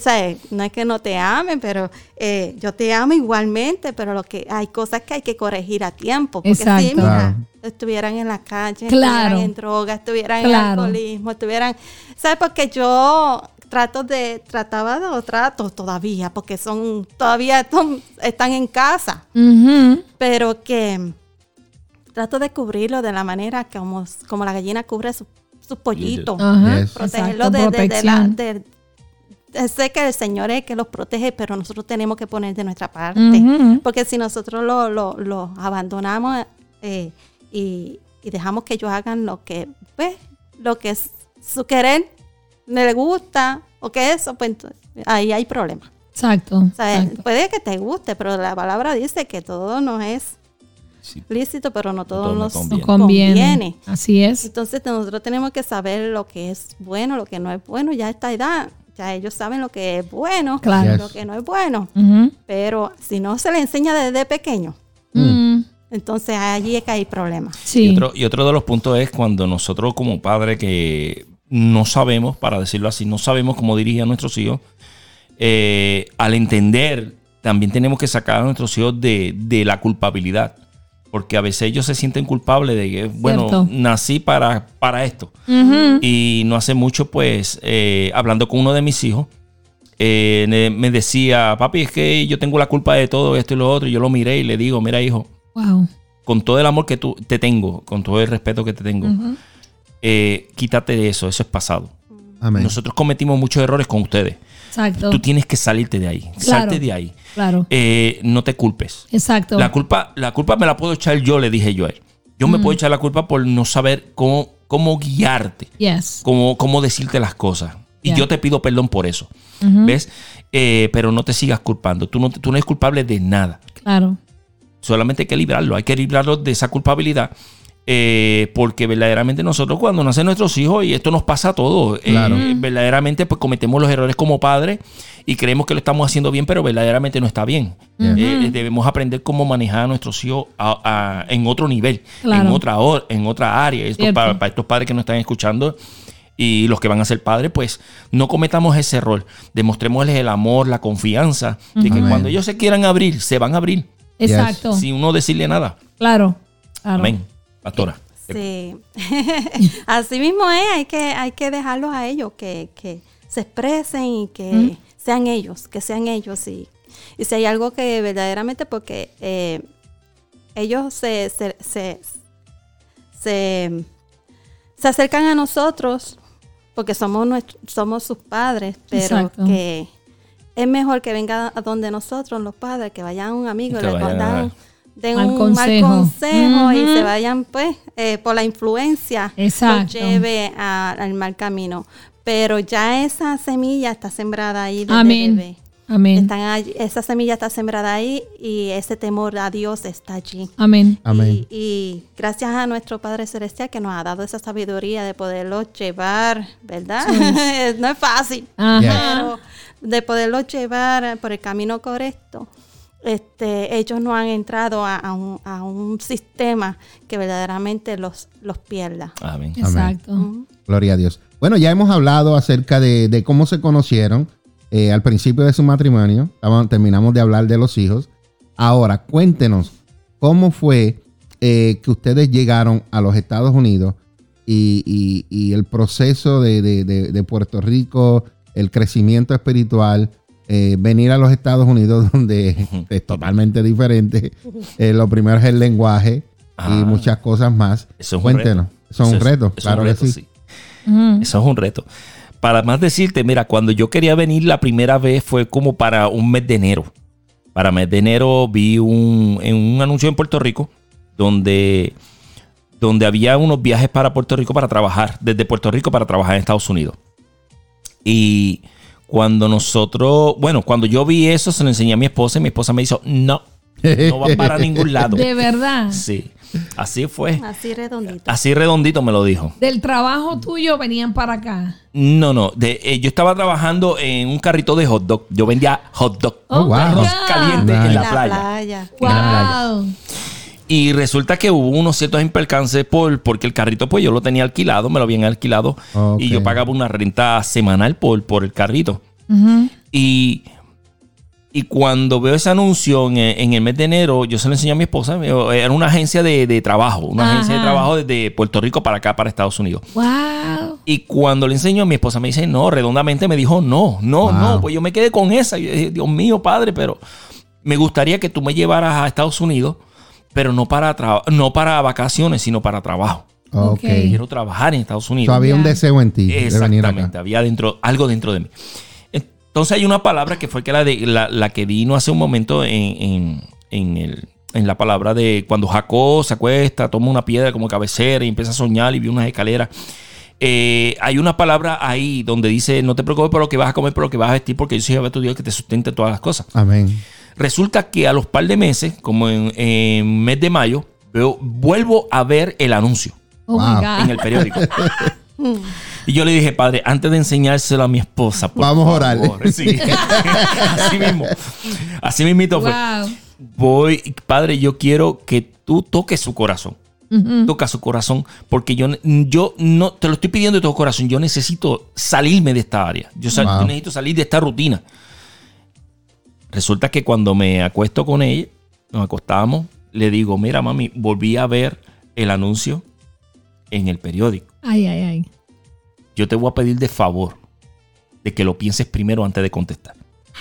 ¿sabes? No es que no te ame, pero eh, yo te amo igualmente, pero lo que hay cosas que hay que corregir a tiempo. Porque Exacto. si, mira. Estuvieran en la calle, Claro. estuvieran en droga, estuvieran en Claro. alcoholismo, estuvieran, ¿sabes? Porque yo trato de, trataba de, o trato todavía, porque son, todavía son- están en casa pero que trato de cubrirlo de la manera como, como la gallina cubre su- sus pollitos. Ajá. Yes. Protegerlo de, de- de la... de- sé que el Señor es el que los protege, pero nosotros tenemos que poner de nuestra parte. Porque si nosotros lo, lo- lo abandonamos eh, y, y dejamos que ellos hagan lo que, pues, lo que es su querer, le gusta, o que eso, pues entonces, ahí hay problemas. Exacto. O sea, exacto. puede que te guste, pero la palabra dice que todo no es Sí. lícito, pero no todo todo nos conviene. No conviene. conviene. Así es. Entonces nosotros tenemos que saber lo que es bueno, lo que no es bueno. Ya a esta edad, ya ellos saben lo que es bueno, Claro. lo que no es bueno. Pero si no se le enseña desde pequeño, Mm, entonces allí es que hay problemas. Sí. Y, otro, y otro de los puntos es cuando nosotros como padres que no sabemos, para decirlo así, no sabemos cómo dirigir a nuestros hijos, eh, al entender, también tenemos que sacar a nuestros hijos de, de la culpabilidad. Porque a veces ellos se sienten culpables de que, bueno, Cierto. nací para, para esto. Y no hace mucho, pues, eh, hablando con uno de mis hijos, eh, me decía, papi, es que yo tengo la culpa de todo esto y lo otro. Y yo lo miré y le digo, mira, hijo, Wow. con todo el amor que tú te tengo, con todo el respeto que te tengo, eh, quítate de eso, eso es pasado. Amén. Nosotros cometimos muchos errores con ustedes. Exacto. Tú tienes que salirte de ahí, Claro. salte de ahí. Claro. Eh, no te culpes. Exacto. La culpa, la culpa me la puedo echar yo, le dije yo a él. Yo me puedo echar la culpa por no saber cómo, cómo guiarte, Yes. cómo, cómo decirte las cosas. Y yo te pido perdón por eso. ¿Ves? Eh, pero no te sigas culpando. Tú no, tú no eres culpable de nada. Claro. Solamente hay que librarlo, hay que librarlo de esa culpabilidad. eh, porque verdaderamente nosotros cuando nacen nuestros hijos, y esto nos pasa a todos, eh, Claro. verdaderamente pues cometemos los errores como padres y creemos que lo estamos haciendo bien, pero verdaderamente no está bien. Eh, debemos aprender cómo manejar a nuestros hijos a- a- en otro nivel, en, otra, en otra área. Esto para, para estos padres que nos están escuchando y los que van a ser padres, pues no cometamos ese error. Demostrémosles el amor, la confianza, de que Amén. cuando ellos se quieran abrir, se van a abrir Exacto. sin uno decirle nada. Claro. Claro. Amén. Pastora. Sí. Así mismo es, hay que, hay que dejarlos a ellos que, que se expresen y que sean ellos, que sean ellos. Y, y si hay algo que verdaderamente, porque eh, ellos se, se, se, se, se acercan a nosotros porque somos, nuestro- somos sus padres, pero Exacto. que es mejor que vengan a donde nosotros, los padres, que vayan a un amigo, Que les dan, den Mal un mal consejo. consejo y se vayan, pues, eh, por la influencia, Exacto. los lleve a- al mal camino. Pero ya esa semilla está sembrada ahí desde Amén. bebé. Amén. Están allí- esa semilla está sembrada ahí y ese temor a Dios está allí. Amén. Amén. Y, y gracias a nuestro Padre Celestial que nos ha dado esa sabiduría de poderlo llevar, ¿verdad? no es fácil, Ajá. pero de poderlo llevar por el camino correcto. Este, ellos no han entrado a, a un, a un sistema que verdaderamente los, los pierda. Amén. Exacto. Gloria a Dios. Bueno, ya hemos hablado acerca de, de cómo se conocieron eh, al principio de su matrimonio. Terminamos de hablar de los hijos. Ahora, cuéntenos cómo fue eh, que ustedes llegaron a los Estados Unidos y, y- y el proceso de, de- de- de Puerto Rico, el crecimiento espiritual, eh, venir a los Estados Unidos donde es totalmente diferente. Eh, lo primero es el lenguaje Ah. y muchas cosas más. Eso es un Cuéntenos. reto. Eso es un reto, eso es claro un que reto, sí. sí. Ujú. Eso es un reto. Para más decirte, mira, cuando yo quería venir la primera vez fue como para un mes de enero. Para mes de enero vi un, en un anuncio en Puerto Rico donde, donde había unos viajes para Puerto Rico para trabajar, desde Puerto Rico para trabajar en Estados Unidos. Y cuando nosotros, bueno, cuando yo vi eso, se lo enseñé a mi esposa y mi esposa me dijo, no, no va para ningún lado. De verdad. Sí, así fue. Así redondito. Así redondito me lo dijo. Del trabajo tuyo venían para acá. No, no. de- eh, yo estaba trabajando en un carrito de hot dog. Yo vendía hot dog. Oh, wow. my Arroz God. caliente Nice. en la La playa. playa. En la Wow. Y resulta que hubo unos ciertos impercances por, porque el carrito, pues yo lo tenía alquilado, me lo habían alquilado. Y yo pagaba una renta semanal por, por el carrito. Y, y cuando veo ese anuncio en, en el mes de enero, yo se lo enseñé a mi esposa. Era una agencia de, de trabajo, una Ajá. agencia de trabajo desde Puerto Rico para acá, para Estados Unidos. Wow. Y cuando le enseño a mi esposa, me dice, no, redondamente me dijo, no, no, Wow. no. Pues yo me quedé con esa. Y yo dije, Dios mío, padre, pero me gustaría que tú me llevaras a Estados Unidos, pero no para, no para vacaciones, sino para trabajo. Ok. Ok. Quiero trabajar en Estados Unidos. había un deseo en ti de venir Exactamente, acá. había dentro, algo dentro de mí. Entonces hay una palabra que fue que la, de, la, la que vino hace un momento en, en- en el- en la palabra de cuando Jacob se acuesta, toma una piedra como cabecera y empieza a soñar y vio unas escaleras. Eh, hay una palabra ahí donde dice, no te preocupes por lo que vas a comer, por lo que vas a vestir, porque yo soy Jehová tu Dios que te sustente todas las cosas. Amén. Resulta que a los par de meses, como en, en mes de mayo, veo, vuelvo a ver el anuncio Oh Wow. en el periódico. y yo le dije, padre, antes de enseñárselo a mi esposa, por Vamos a orar. favor". Sí. Así mismo. Así mismito fue. Wow. Voy, padre, yo quiero que tú toques su corazón. Toca su corazón, porque yo, yo no te lo estoy pidiendo de todo corazón. Yo necesito salirme de esta área. Yo, sal- Wow. yo necesito salir de esta rutina. Resulta que cuando me acuesto con ella, nos acostamos, le digo, mira, mami, volví a ver el anuncio en el periódico. Ay, ay, ay. Yo te voy a pedir de favor de que lo pienses primero antes de contestar.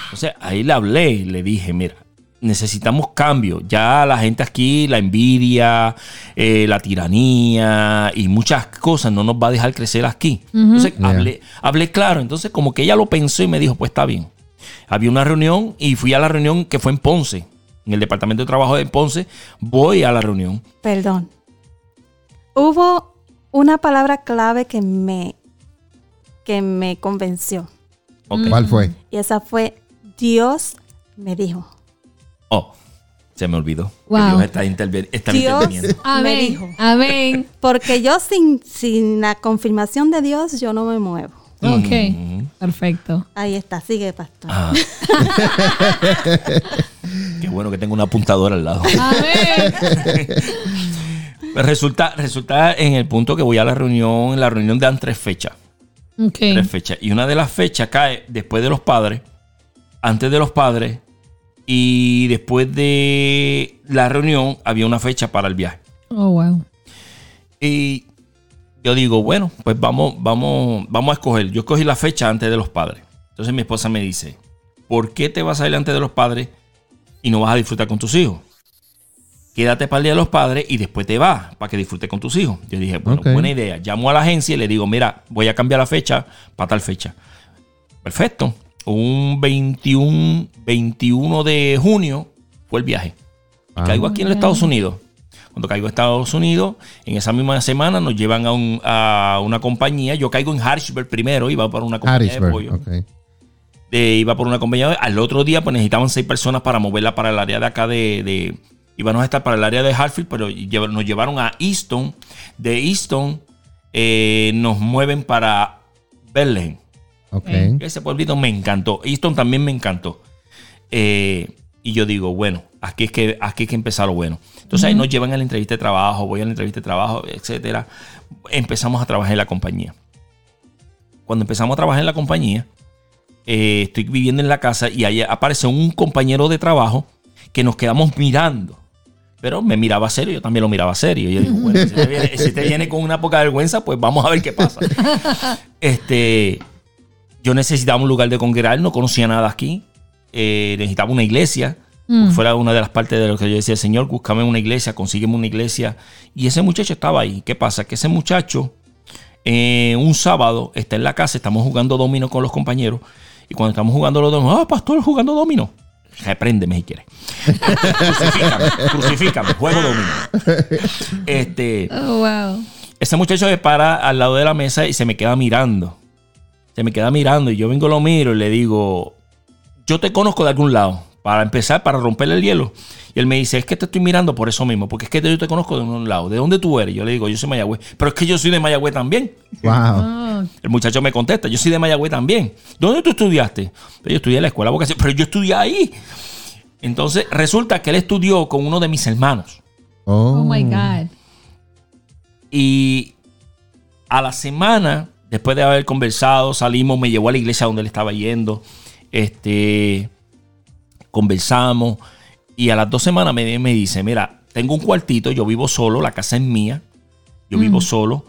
Entonces ahí le hablé y le dije, mira, necesitamos cambio. Ya la gente aquí, la envidia, eh, la tiranía y muchas cosas no nos va a dejar crecer aquí. Entonces Yeah. hablé, hablé claro. Entonces como que ella lo pensó y me dijo, pues está bien. Había una reunión y fui a la reunión que fue en Ponce, en el departamento de trabajo de Ponce. Voy a la reunión. Perdón. Hubo una palabra clave que me, que me convenció. ¿Cuál fue? Y esa fue Dios me dijo. Oh, se me olvidó. que. Dios está, intervi- está Dios interviniendo. me Amén. dijo. Amén. Porque yo sin, sin la confirmación de Dios, yo no me muevo. Ok. Perfecto. Ahí está, sigue, pastor. Ah. Qué bueno que tengo una apuntadora al lado. Amén. Resulta, resulta en el punto que voy a la reunión, en la reunión dan tres fechas. Ok. Tres fechas. Y una de las fechas cae después de los padres, antes de los padres, y después de la reunión había una fecha para el viaje. Oh, wow. Y yo digo, bueno, pues vamos, vamos, vamos a escoger. Yo escogí la fecha antes de los padres. Entonces mi esposa me dice, ¿por qué te vas a ir antes de los padres y no vas a disfrutar con tus hijos? Quédate para el día de los padres y después te vas para que disfrutes con tus hijos. Yo dije, bueno, buena idea. Llamo a la agencia y le digo, mira, voy a cambiar la fecha para tal fecha. Perfecto. Un 21, 21 de junio fue el viaje. Ah. caigo aquí en los Estados Unidos. Cuando caigo en Estados Unidos, en esa misma semana nos llevan a, un- a una compañía. Yo caigo en Harrisburg primero, iba por una compañía de Harrisburg. pollo. De- iba por una compañía. Al otro día, pues necesitaban seis personas para moverla para el área de acá de. de íbamos a estar para el área de Hartfield, pero nos llevaron a Easton. De Easton eh, nos mueven para Bethlehem. Ok. Ese pueblito me encantó. Easton también me encantó. Eh, y yo digo, bueno, aquí es que aquí es que empezar lo bueno. Entonces ahí nos llevan a la entrevista de trabajo, voy a la entrevista de trabajo, etcétera. Empezamos a trabajar en la compañía. Cuando empezamos a trabajar en la compañía, eh, estoy viviendo en la casa y ahí aparece un compañero de trabajo que nos quedamos mirando. Pero me miraba serio, yo también lo miraba serio. Y yo digo, bueno, si te, viene, si te viene con una poca vergüenza, pues vamos a ver qué pasa. Este, yo necesitaba un lugar de congregar, no conocía nada aquí. Eh, necesitaba una iglesia. Mm. Fuera una de las partes de lo que yo decía, Señor, búscame una iglesia, consígueme una iglesia. Y ese muchacho estaba ahí. ¿Qué pasa? Que ese muchacho, eh, un sábado, está en la casa, estamos jugando domino con los compañeros. Y cuando estamos jugando los domino, ah, pastor, jugando domino. Repréndeme si quieres. crucifícame, crucifícame, juego domino. Este, Oh, wow. ese muchacho se para al lado de la mesa y se me queda mirando. Se me queda mirando y yo vengo, lo miro y le digo, yo te conozco de algún lado. Para empezar, para romperle el hielo. Y él me dice, es que te estoy mirando por eso mismo, porque es que yo te conozco de un lado. ¿De dónde tú eres? Yo le digo, yo soy Mayagüez. Pero es que yo soy de Mayagüez también. Wow. Oh, El muchacho me contesta, yo soy de Mayagüez también. ¿Dónde tú estudiaste? Pero yo estudié en la escuela vocación, pero yo estudié ahí. Entonces resulta que él estudió con uno de mis hermanos. oh my Mm. God. Y a la semana, después de haber conversado, salimos, me llevó a la iglesia donde él estaba yendo. Este, conversamos. Y a las dos semanas me, me dice, mira, tengo un cuartito, yo vivo solo, la casa es mía. Yo vivo solo.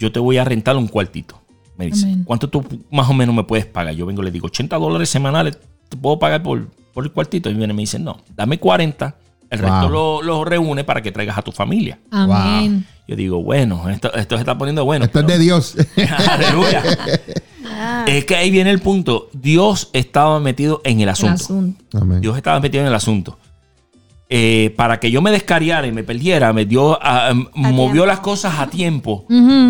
Yo te voy a rentar un cuartito. Me dice, Amén. ¿cuánto tú más o menos me puedes pagar? Yo vengo y le digo, 80 dólares semanales, ¿te puedo pagar por, por el cuartito? Y viene y me dice, no, dame 40. El Wow. resto lo, lo reúne para que traigas a tu familia. Amén. Yo digo, bueno, esto, esto se está poniendo bueno. Esto es de Dios. Aleluya. Es que ahí viene el punto. Dios estaba metido en el El asunto. Amén. Dios estaba metido en el asunto. Eh, para que yo me descariara y me perdiera, me dio, ah, movió tiempo. las cosas a tiempo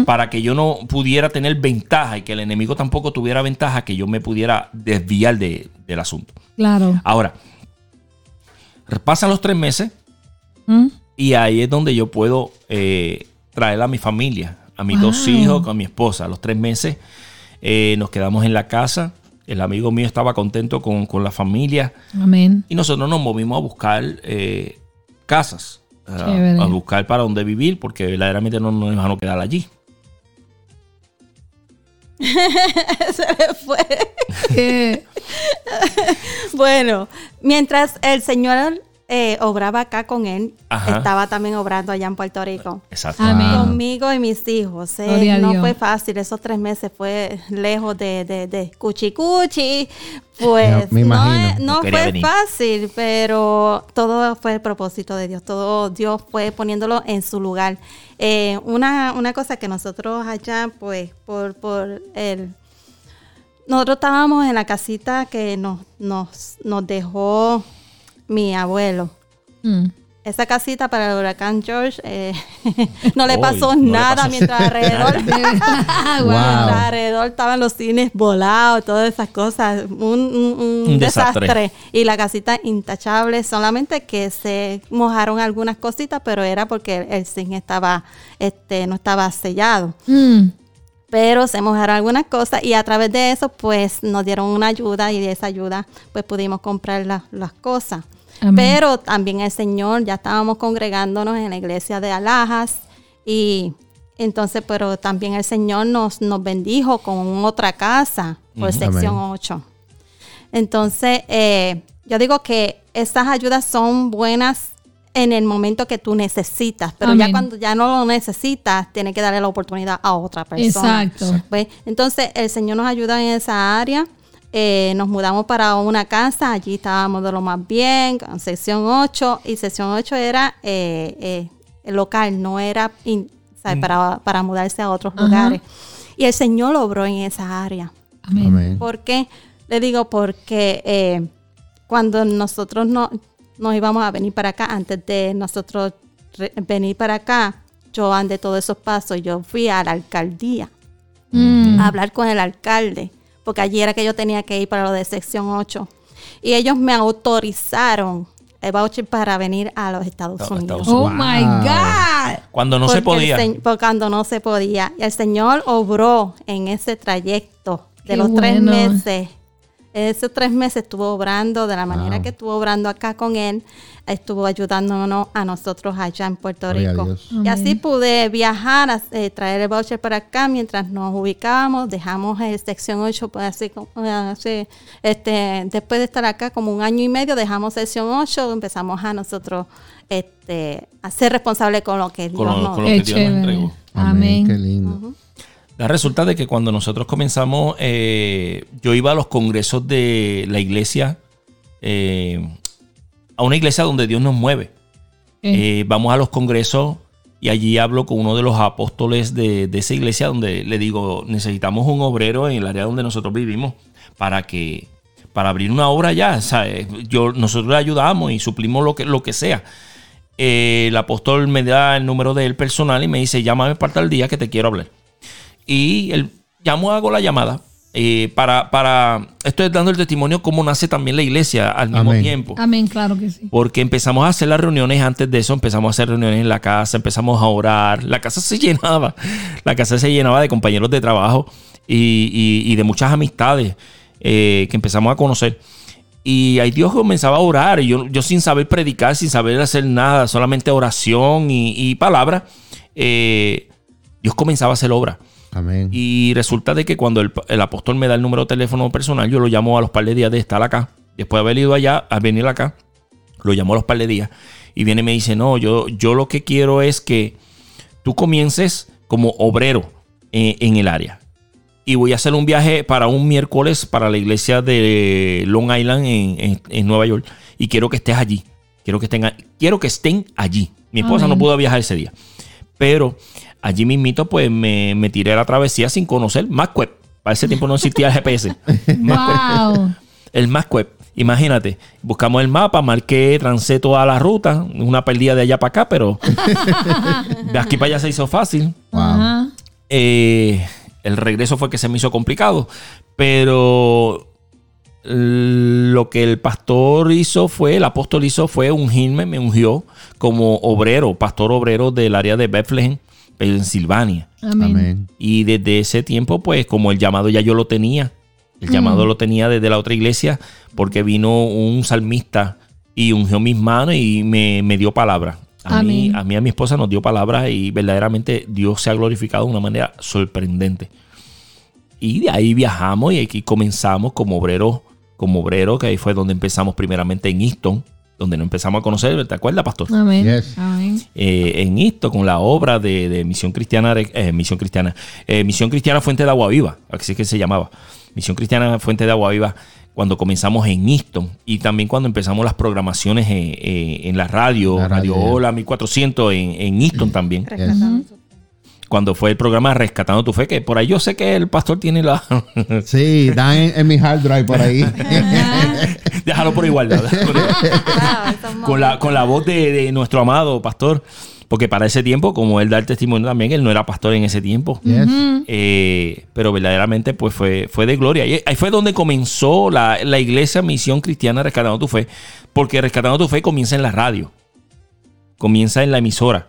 para que yo no pudiera tener ventaja y que el enemigo tampoco tuviera ventaja, que yo me pudiera desviar de- del asunto. Claro. Ahora, pasan los tres meses, Mm. Y ahí es donde yo puedo eh, traer a mi familia, a mis dos hijos, a mi esposa. A los tres meses eh, nos quedamos en la casa. El amigo mío estaba contento con, con la familia. Amén. Y nosotros nos movimos a buscar eh, casas, a, a buscar para dónde vivir, porque verdaderamente no nos dejaron quedar allí. Se le fue. Bueno, mientras el Señor eh, obraba acá con él, Ajá. estaba también obrando allá en Puerto Rico. Exacto. Amén. Conmigo y mis hijos. eh, no Dios. fue fácil, esos tres meses fue lejos de, de, de cuchi cuchi. Pues Me no, no fue venir. fácil, pero todo fue el propósito de Dios. Todo Dios fue poniéndolo en su lugar. Eh, una, una cosa que nosotros allá, pues, por, por el nosotros estábamos en la casita que nos, nos, nos dejó mi abuelo. mm. Esa casita para el huracán George eh, no le pasó no le nada pasó mientras alrededor, Wow. mientras alrededor estaban los cines volados, todas esas cosas. Un, un- un Un desastre. desastre. Y la casita intachable, solamente que se mojaron algunas cositas, pero era porque el zinc estaba, este, no estaba sellado Mm. pero se mojaron algunas cosas y a través de eso pues nos dieron una ayuda y de esa ayuda pues pudimos comprar la- las cosas. Amén. Pero también el Señor, ya estábamos congregándonos en la iglesia de Alhajas y entonces, pero también el Señor nos, nos bendijo con otra casa por sección Amén. 8. Entonces, eh, yo digo que estas ayudas son buenas en el momento que tú necesitas, pero ya cuando ya no lo necesitas, tienes que darle la oportunidad a otra persona. Exacto. ¿Ves? Entonces, el Señor nos ayuda en esa área. Eh, nos mudamos para una casa, allí estábamos de lo más bien, con sección 8, y sección 8 era eh, eh, local, no era in- ¿sabes? para, para mudarse a otros Ajá. lugares. Y el Señor obró en esa área. Amén. Amén. ¿Por qué? Le digo porque eh, cuando nosotros no, nos íbamos a venir para acá, antes de nosotros re- venir para acá, yo andé todos esos pasos, yo fui a la alcaldía Mm. a hablar con el alcalde, porque allí era que yo tenía que ir para lo de sección 8. Y ellos me autorizaron el voucher para venir a los Estados Unidos. Estados Oh Wow. my God. Cuando no se Porque el podía. por cuando no se podía. Y el Señor obró en ese trayecto de Qué los tres meses. Esos tres meses estuvo obrando de la manera Wow. que estuvo obrando acá con él. Estuvo ayudándonos a nosotros allá en Puerto Rico. Y así pude viajar, a- eh, traer el voucher para acá mientras nos ubicábamos. Dejamos el sección 8, pues así, como- así, este, después de estar acá como un año y medio, dejamos sección 8, empezamos a nosotros este, a ser responsables con lo que Dios Con lo- nos con lo que Dios nos entregó. Amén. Qué lindo. La resulta de que cuando nosotros comenzamos, eh, yo iba a los congresos de la iglesia, eh, a una iglesia donde Dios nos mueve. Eh, Eh, vamos a los congresos y allí hablo con uno de los apóstoles de, de esa iglesia donde le digo, necesitamos un obrero en el área donde nosotros vivimos para que para abrir una obra ya. ¿sabes? Yo, nosotros le ayudamos y suplimos lo que, lo que sea. Eh, el apóstol me da el número de él personal y me dice, llámame para tal día que te quiero hablar. Y él, llamo, hago la llamada. Eh, para, para, estoy dando el testimonio cómo nace también la iglesia al mismo Amén. tiempo. Amén, claro que sí. Porque empezamos a hacer las reuniones antes de eso, empezamos a hacer reuniones en la casa, empezamos a orar, la casa se llenaba, la casa se llenaba de compañeros de trabajo y, y- y de muchas amistades eh, que empezamos a conocer. Y ahí Dios comenzaba a orar, y yo, yo sin saber predicar, sin saber hacer nada, solamente oración y, y palabra, eh, Dios comenzaba a hacer obra. Amén. Y resulta de que cuando el, el apóstol me da el número de teléfono personal, yo lo llamo a los par de días de estar acá. Después de haber ido allá, a venir acá, lo llamo a los par de días. Y viene y me dice, no, yo, yo lo que quiero es que tú comiences como obrero en, en el área. Y voy a hacer un viaje para un miércoles para la iglesia de Long Island en, en- en Nueva York. Y quiero que estés allí. Quiero que estén, quiero que estén allí. Mi esposa Amén. no pudo viajar ese día. Pero allí mismito, pues me, me tiré a la travesía sin conocer MapQuest. Para ese tiempo no existía el GPS. Wow. El MapQuest. Imagínate, buscamos el mapa, marqué, trancé toda la ruta, una pérdida de allá para acá, pero de aquí para allá se hizo fácil. Wow. Eh, el regreso fue que se me hizo complicado, pero lo que el pastor hizo fue, el apóstol hizo fue ungirme, me ungió como obrero, pastor obrero del área de Bethlehem, Pensilvania. Amén. Amén. Y desde ese tiempo, pues como el llamado ya yo lo tenía, el llamado lo tenía desde la otra iglesia, porque vino un salmista y ungió mis manos y me, me dio palabra. A mí, a mí, y a mi esposa nos dio palabras y verdaderamente Dios se ha glorificado de una manera sorprendente. Y de ahí viajamos y aquí comenzamos como obrero, como obrero, que ahí fue donde empezamos primeramente en Easton, donde nos empezamos a conocer, ¿te acuerdas, pastor? Amén. Yes. Amén. eh, en esto con la obra de, de Misión Cristiana, eh, Misión Cristiana, eh, Misión Cristiana Fuente de Agua Viva, así es que se llamaba, Misión Cristiana Fuente de Agua Viva, cuando comenzamos en Easton y también cuando empezamos las programaciones eh, eh, en la radio, La radio. Hola 1400 en, en Easton también, su- cuando fue el programa Rescatando tu Fe, que por ahí yo sé que el pastor tiene la... Sí, dan en, en mi hard drive por ahí. Déjalo por igualdad. Con la, con la voz de, de nuestro amado pastor. Porque para ese tiempo, como él da el testimonio también, él no era pastor en ese tiempo. Yes. Eh, pero verdaderamente pues fue, fue de gloria. Y ahí fue donde comenzó la, la iglesia Misión Cristiana Rescatando tu Fe. Porque Rescatando tu Fe comienza en la radio. Comienza en la emisora.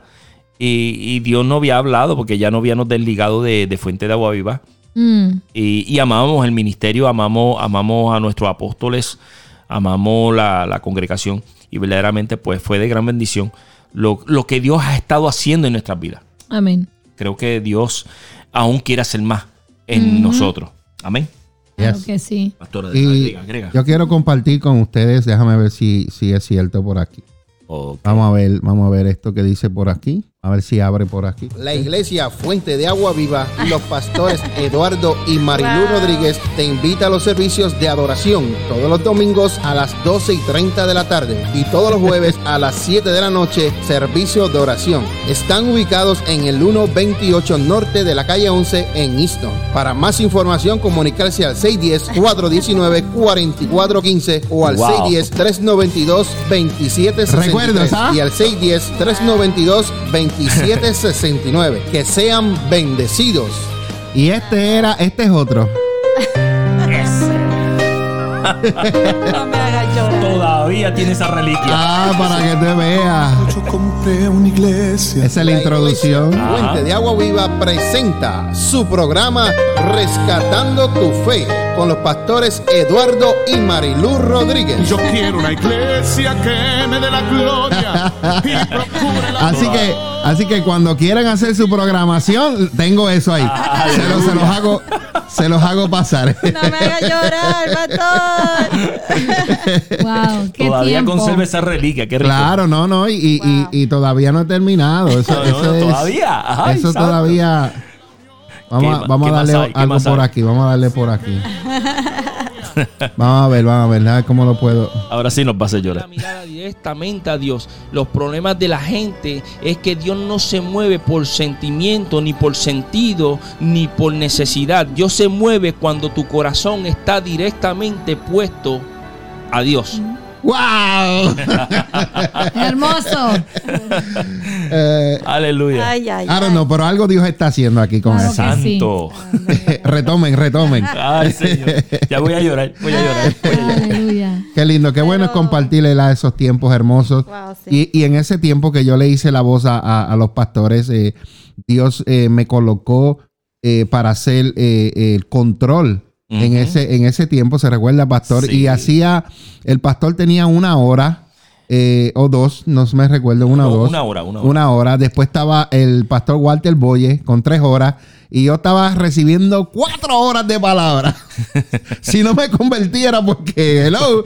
Y, y Dios no había hablado porque ya no habíamos desligado de, de Fuente de Agua Viva. Mm. Y, y amamos el ministerio, amamos, amamos a nuestros apóstoles, amamos la, la congregación y verdaderamente pues fue de gran bendición lo, lo que Dios ha estado haciendo en nuestras vidas. Amén. Creo que Dios aún quiere hacer más en nosotros. Amén. Claro Yes. que sí. Pastora, Y agrega, agrega. yo quiero compartir con ustedes, déjame ver si, si es cierto por aquí. Vamos a ver, vamos a ver esto que dice por aquí. A ver si abre por aquí. La iglesia Fuente de Agua Viva y los pastores Eduardo y Marilú Wow. Rodríguez te invita a los servicios de adoración todos los domingos a las 12 y 30 de la tarde y todos los jueves a las 7 de la noche servicio de oración. Están ubicados en el 128 norte de la calle 11 en Easton. Para más información comunicarse al 610-419-4415 o al Wow. 610-392-2763 Recuerdos, ¿ah? y al 610-392-2769. Que sean bendecidos. Y este era, este es otro. Todavía tiene esa reliquia. Ah, para que te veas. Yo compré una iglesia. Esa es la introducción. Fuente de Agua Viva presenta su programa Rescatando tu Fe con los pastores Eduardo y Marilú Rodríguez. Yo quiero una iglesia que me dé la gloria y procure la Así que, así que cuando quieran hacer su programación, tengo eso ahí. Se, los, se los hago, se los hago pasar. No me hagas llorar, pastor. Wow. Qué Todavía tiempo. conserva esa reliquia. Qué rico. Claro, no, no, y, y- Wow. y- y todavía no he terminado. Eso, No, no, eso es- todavía. Ay, eso santo. todavía. Vamos, ¿Qué a, vamos qué a darle algo por aquí, vamos a darle por aquí. vamos a ver, vamos a ver, a ver cómo lo puedo. Ahora sí nos va a hacer llorar. la mirada directamente a Dios. Los problemas de la gente es que Dios no se mueve por sentimiento, ni por sentido, ni por necesidad. Dios se mueve cuando tu corazón está directamente puesto a Dios. ¡Wow! Hermoso. Eh, Aleluya. Ay, ay, I don't ay. know, pero algo Dios está haciendo aquí con Claro eso. que sí. Santo. retomen, retomen. Ay, Señor. Ya voy a llorar. Voy a llorar. Voy a llorar. Aleluya. Qué lindo, qué bueno es Pero- compartirle la- esos tiempos hermosos. Wow, sí. Y, y en ese tiempo que yo le hice la voz a, a- a los pastores, eh, Dios eh, me colocó eh, para hacer eh, el control. En ese, en ese tiempo, se recuerda, pastor, Sí. y hacía, el pastor tenía una hora eh, o dos, no me recuerdo, una No, o dos. una hora, una hora. Una hora. Después estaba el pastor Walter Boye con tres horas. Y yo estaba recibiendo cuatro horas de palabra. si no me convertiera, porque, hello.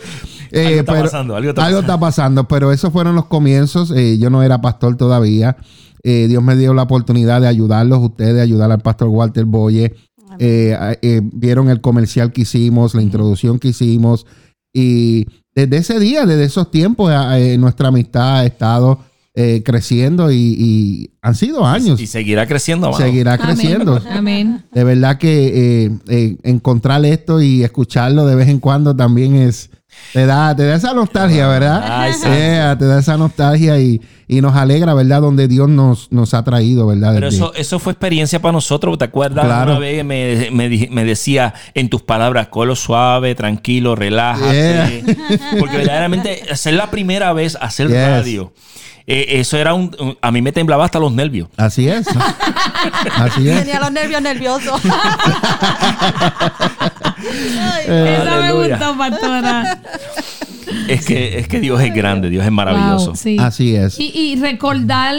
Eh, Algo está pasando, algo está pasando. pasando. Pero esos fueron los comienzos. Eh, yo no era pastor todavía. Eh, Dios me dio la oportunidad de ayudarlos, ustedes, ayudar al pastor Walter Boye. Eh, eh, vieron el comercial que hicimos, la introducción que hicimos. Y desde ese día, desde esos tiempos, eh, nuestra amistad ha estado eh, creciendo y, y han sido años. Y seguirá creciendo, amado. Seguirá creciendo. Amén. De verdad que eh, eh, encontrar esto y escucharlo de vez en cuando también es, Te da, te da esa nostalgia, ¿verdad? Ay, sí. Yeah, te da esa nostalgia y, y nos alegra, ¿verdad? Donde Dios nos, nos ha traído, ¿verdad? Pero eso, eso fue experiencia para nosotros, ¿te acuerdas? Claro. Una vez me, me, me decía en tus palabras, colo suave, tranquilo, relájate. Yeah. Porque verdaderamente hacer la primera vez, hacer Yes. radio, eh, eso era un, un- A mí me temblaba hasta los nervios. Así es. Así es. Tenía los nervios nerviosos. Eh, Esa me gustó, pastora. Es que, es que Dios es grande, Dios es maravilloso. Wow, sí. Así es. Y, y recordar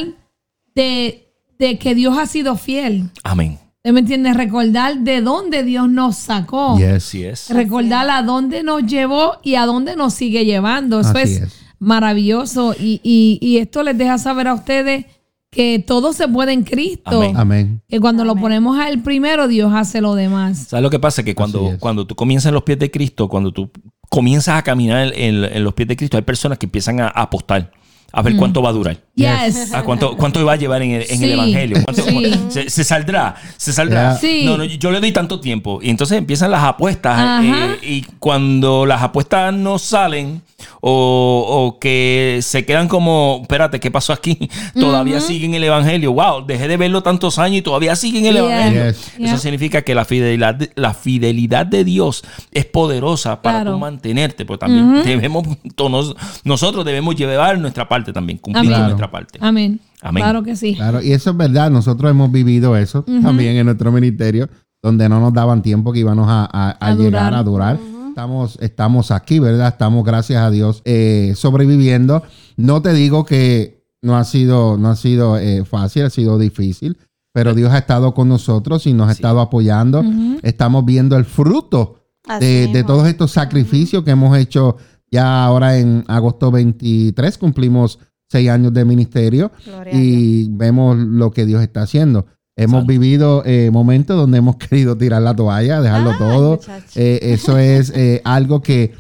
de, de que Dios ha sido fiel. Amén. ¿Usted me entiende? Recordar de dónde Dios nos sacó. Yes. Así es. Recordar a dónde nos llevó y a dónde nos sigue llevando. Eso Así es, es. maravilloso. Y, y- y esto les deja saber a ustedes que todo se puede en Cristo. Amén. Amén. Que cuando lo ponemos a Él primero, Dios hace lo demás. ¿Sabes lo que pasa? Que cuando, cuando tú comienzas en los pies de Cristo, cuando tú comienzas a caminar en, en los pies de Cristo, hay personas que empiezan a apostar a ver cuánto va a durar. Yes. Ah, ¿cuánto, ¿Cuánto va a llevar en el, en el Sí, evangelio? ¿Cuánto- sí. se, se saldrá? ¿Se saldrá? Yeah. Sí. No, no, yo le doy tanto tiempo. Y entonces empiezan las apuestas. Eh, y cuando las apuestas no salen o, o que se quedan como, espérate, ¿qué pasó aquí? Todavía siguen el evangelio. Wow, dejé de verlo tantos años y todavía siguen el Yeah. evangelio. Yes. Eso Yeah. significa que la fidelidad, de- la fidelidad de Dios es poderosa para Claro. tú mantenerte. Pero también debemos, todos- nosotros debemos llevar nuestra parte también, cumplir con nuestra parte. Amén. Amén. Claro que sí. Claro, y eso es verdad. Nosotros hemos vivido eso también en nuestro ministerio, donde no nos daban tiempo que íbamos a, a- a A llegar durar. a durar. Estamos, estamos aquí, ¿verdad? Estamos, gracias a Dios, eh, sobreviviendo. No te digo que no ha sido, no ha sido eh, fácil, ha sido difícil, pero Dios ha estado con nosotros y nos ha estado apoyando. Estamos viendo el fruto de, todos estos sacrificios que hemos hecho ya ahora en agosto 23, cumplimos seis años de ministerio Gloria y vemos lo que Dios está haciendo. Hemos Salud. vivido eh, momentos donde hemos querido tirar la toalla, dejarlo Ay, todo. Eh, eso es eh, algo que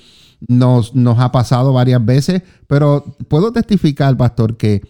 nos, nos ha pasado varias veces, pero puedo testificar, pastor, que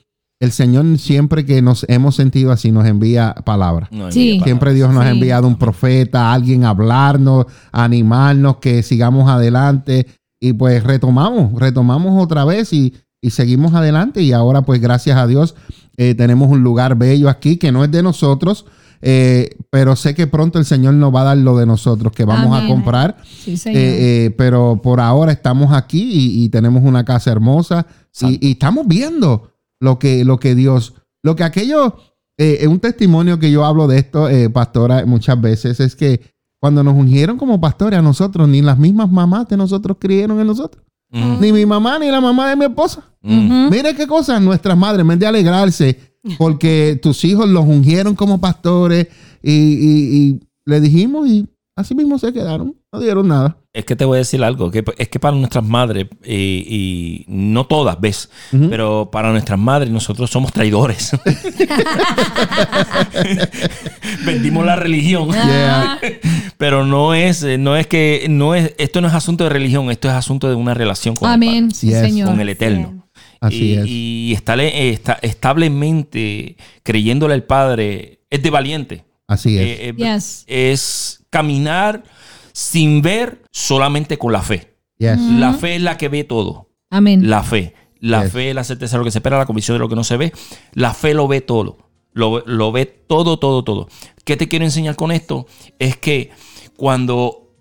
el Señor siempre que nos hemos sentido así nos envía palabras. No Sí. Siempre Dios nos ha enviado un profeta, alguien a hablarnos, a animarnos, que sigamos adelante. Y pues retomamos, retomamos otra vez y, y seguimos adelante. Y ahora pues gracias a Dios eh, tenemos un lugar bello aquí que no es de nosotros, eh, pero sé que pronto el Señor nos va a dar lo de nosotros que vamos a comprar. Sí, Señor. Eh, eh, pero por ahora estamos aquí y, y tenemos una casa hermosa y, y estamos viendo lo que, lo que Dios, lo que aquello, eh, un testimonio que yo hablo de esto, eh, pastora, muchas veces es que cuando nos ungieron como pastores a nosotros, ni las mismas mamás de nosotros creyeron en nosotros, Ni mi mamá ni la mamá de mi esposa. Mire qué cosas nuestras madres, en vez de alegrarse porque tus hijos los ungieron como pastores y, y- y le dijimos y así mismo se quedaron, no dieron nada. Es que te voy a decir algo, que es que para nuestras madres, y no todas, ¿ves? Pero para nuestras madres nosotros somos traidores. Vendimos la religión. Yeah. Pero no es, eh, no es que, no es, esto no es asunto de religión, esto es asunto de una relación con, el. Padre, Sí, con el Eterno. Así y, es. y estale- eh, esta- establemente creyéndole al Padre es de valiente. Así es. Eh, eh, Yes. es caminar sin ver solamente con la fe. Yes. La fe es la que ve todo. Amén. La fe. La Yes. fe es la certeza de lo que se espera, la convicción de lo que no se ve. La fe lo ve todo. Lo, lo ve todo, todo, todo. ¿Qué te quiero enseñar con esto? Es que cuando,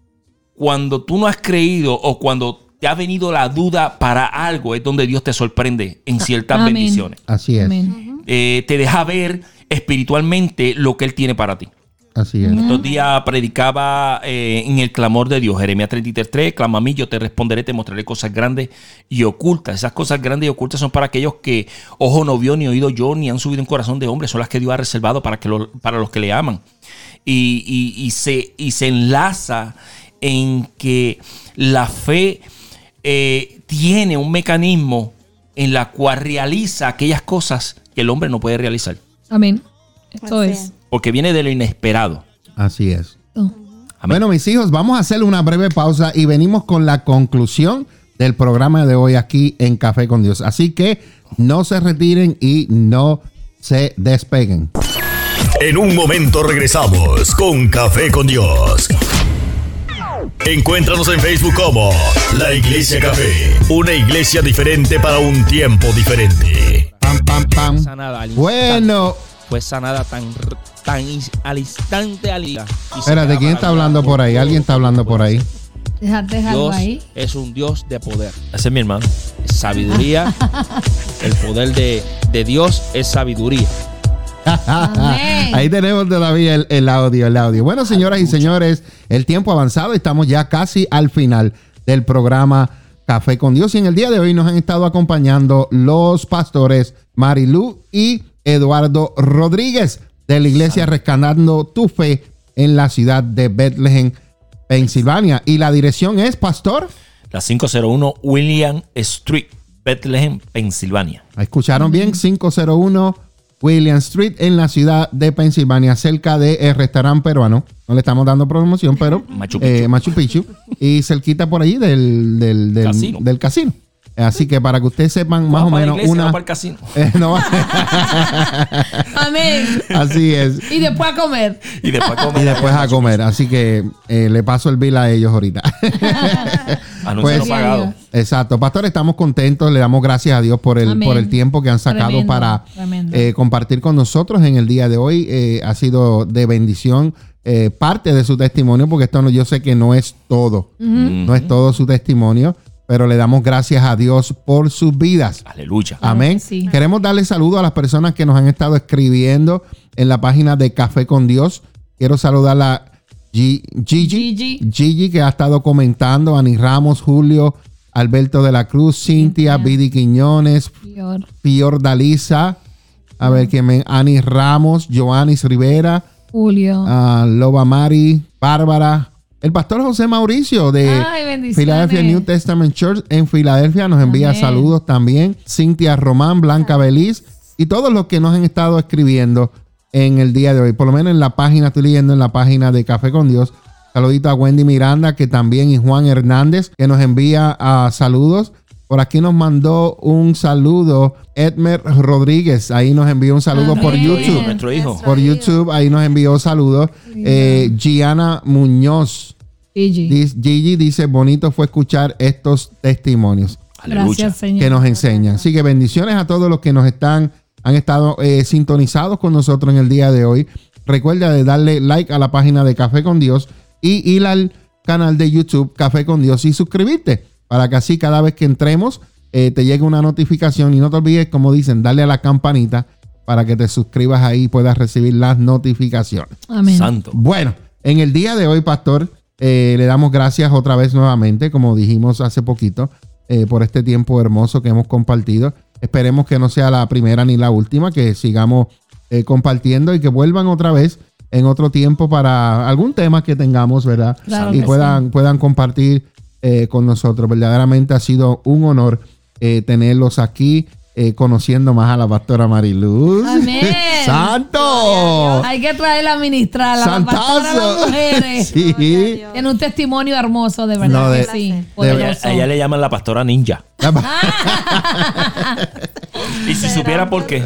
cuando tú no has creído o cuando te ha venido la duda para algo, es donde Dios te sorprende en ciertas Amén. bendiciones. Así es. Amén. Eh, te deja ver espiritualmente lo que Él tiene para ti. Así es. Estos días predicaba eh, en el clamor de Dios, Jeremías 33.3, clama a mí, yo te responderé, te mostraré cosas grandes y ocultas. Esas cosas grandes y ocultas son para aquellos que ojo no vio, ni oído yo, ni han subido en corazón de hombre, son las que Dios ha reservado para, que lo- para los que le aman. Y, y- y se, y se enlaza en que la fe eh, tiene un mecanismo en la cual realiza aquellas cosas que el hombre no puede realizar, Amén. Esto Así es. porque viene de lo inesperado. Así es. Oh. Amén. Bueno, mis hijos, vamos a hacer una breve pausa y venimos con la conclusión del programa de hoy aquí en Café con Dios. Así que no se retiren y no se despeguen. En un momento regresamos con Café con Dios. Encuéntranos en Facebook como La Iglesia Café, una iglesia diferente para un tiempo diferente. Pam, pam, pam. Sanada al instante. Bueno, Fue sanada tan, tan al instante al espérate, ¿quién está hablando por ahí? ¿Alguien está hablando por ahí? Déjate Dios ahí. es un Dios de poder. Ese es mi hermano. Sabiduría. el poder de, de Dios es sabiduría. Ahí tenemos todavía el, el audio, el audio. Bueno, señoras y señores, el tiempo ha avanzado, estamos ya casi al final del programa Café con Dios y en el día de hoy nos han estado acompañando los pastores Marilú y Eduardo Rodríguez de la iglesia Rescatando tu Fe en la ciudad de Bethlehem, Pensilvania. Y la dirección es, pastor. La 501 William Street, Bethlehem, Pensilvania. Escucharon bien, 501 William Street en la ciudad de Pensilvania, cerca del restaurante peruano. No le estamos dando promoción, pero Machu Picchu. eh, Machu Picchu. Y cerquita por allí del, del, del- Casino. del casino. Así que para que ustedes sepan más o menos iglesia, una... vamos para el casino. Eh, no, Amén. así es. Y después a comer. Y después Y comer. después a comer. Así que eh, le paso el bill a ellos ahorita. Anuncio Pues- no pagado. Exacto. Pastor, estamos contentos. Le damos gracias a Dios por el, Amén. por el tiempo que han sacado Tremendo, para tremendo. eh, compartir con nosotros en el día de hoy. Eh, ha sido de bendición eh, parte de su testimonio, porque esto no, yo sé que no es todo. No es todo su testimonio, pero le damos gracias a Dios por sus vidas. Aleluya. Amén. sí. Queremos darle saludo a las personas que nos han estado escribiendo en la página de Café con Dios. Quiero saludar a Gi- Gigi, Gigi. Gigi, que ha estado comentando, Ani Ramos, Julio, Alberto de la Cruz, Cintia, Vidi Quiñones. Pior Daliza, a ver quién me, Ani Ramos, Joanis Rivera, Julio. Loba Mari, Bárbara, el pastor José Mauricio de Ay. Philadelphia New Testament Church en Filadelfia nos envía Amén. saludos también. Cintia Román, Blanca Beliz y todos los que nos han estado escribiendo en el día de hoy. Por lo menos en la página, estoy leyendo en la página de Café con Dios. Saludito a Wendy Miranda, que también, y Juan Hernández, que nos envía ah, saludos. Por aquí nos mandó un saludo Edmer Rodríguez. Ahí nos envió un saludo por Amén. Nuestro hijo, YouTube. nuestro hijo. Por YouTube, ahí nos envió saludos. Eh, Gianna Muñoz. Gigi. Dice, bonito fue escuchar estos testimonios. Gracias, Señor. que nos enseñan. Así que bendiciones a todos los que nos están, han estado eh, sintonizados con nosotros en el día de hoy. Recuerda de darle like a la página de Café con Dios y ir al canal de YouTube Café con Dios y suscribirte para que así cada vez que entremos eh, te llegue una notificación y no te olvides, como dicen, darle a la campanita para que te suscribas ahí y puedas recibir las notificaciones. Amén. Santo. Bueno, en el día de hoy, pastor, eh, le damos gracias otra vez nuevamente, como dijimos hace poquito, eh, por este tiempo hermoso que hemos compartido. Esperemos que no sea la primera ni la última, que sigamos eh, compartiendo y que vuelvan otra vez en otro tiempo para algún tema que tengamos, ¿verdad? Claro y puedan, puedan compartir eh, con nosotros. Verdaderamente ha sido un honor eh, tenerlos aquí, eh, conociendo más a la pastora Mariluz. Amén. ¡Santo! Hay que traerla a ministrar a la pastora de mujeres. Sí. Tiene un testimonio hermoso, de verdad. No, de- que sí. de- A ella, a ella le llaman la pastora ninja. Y si supiera por qué.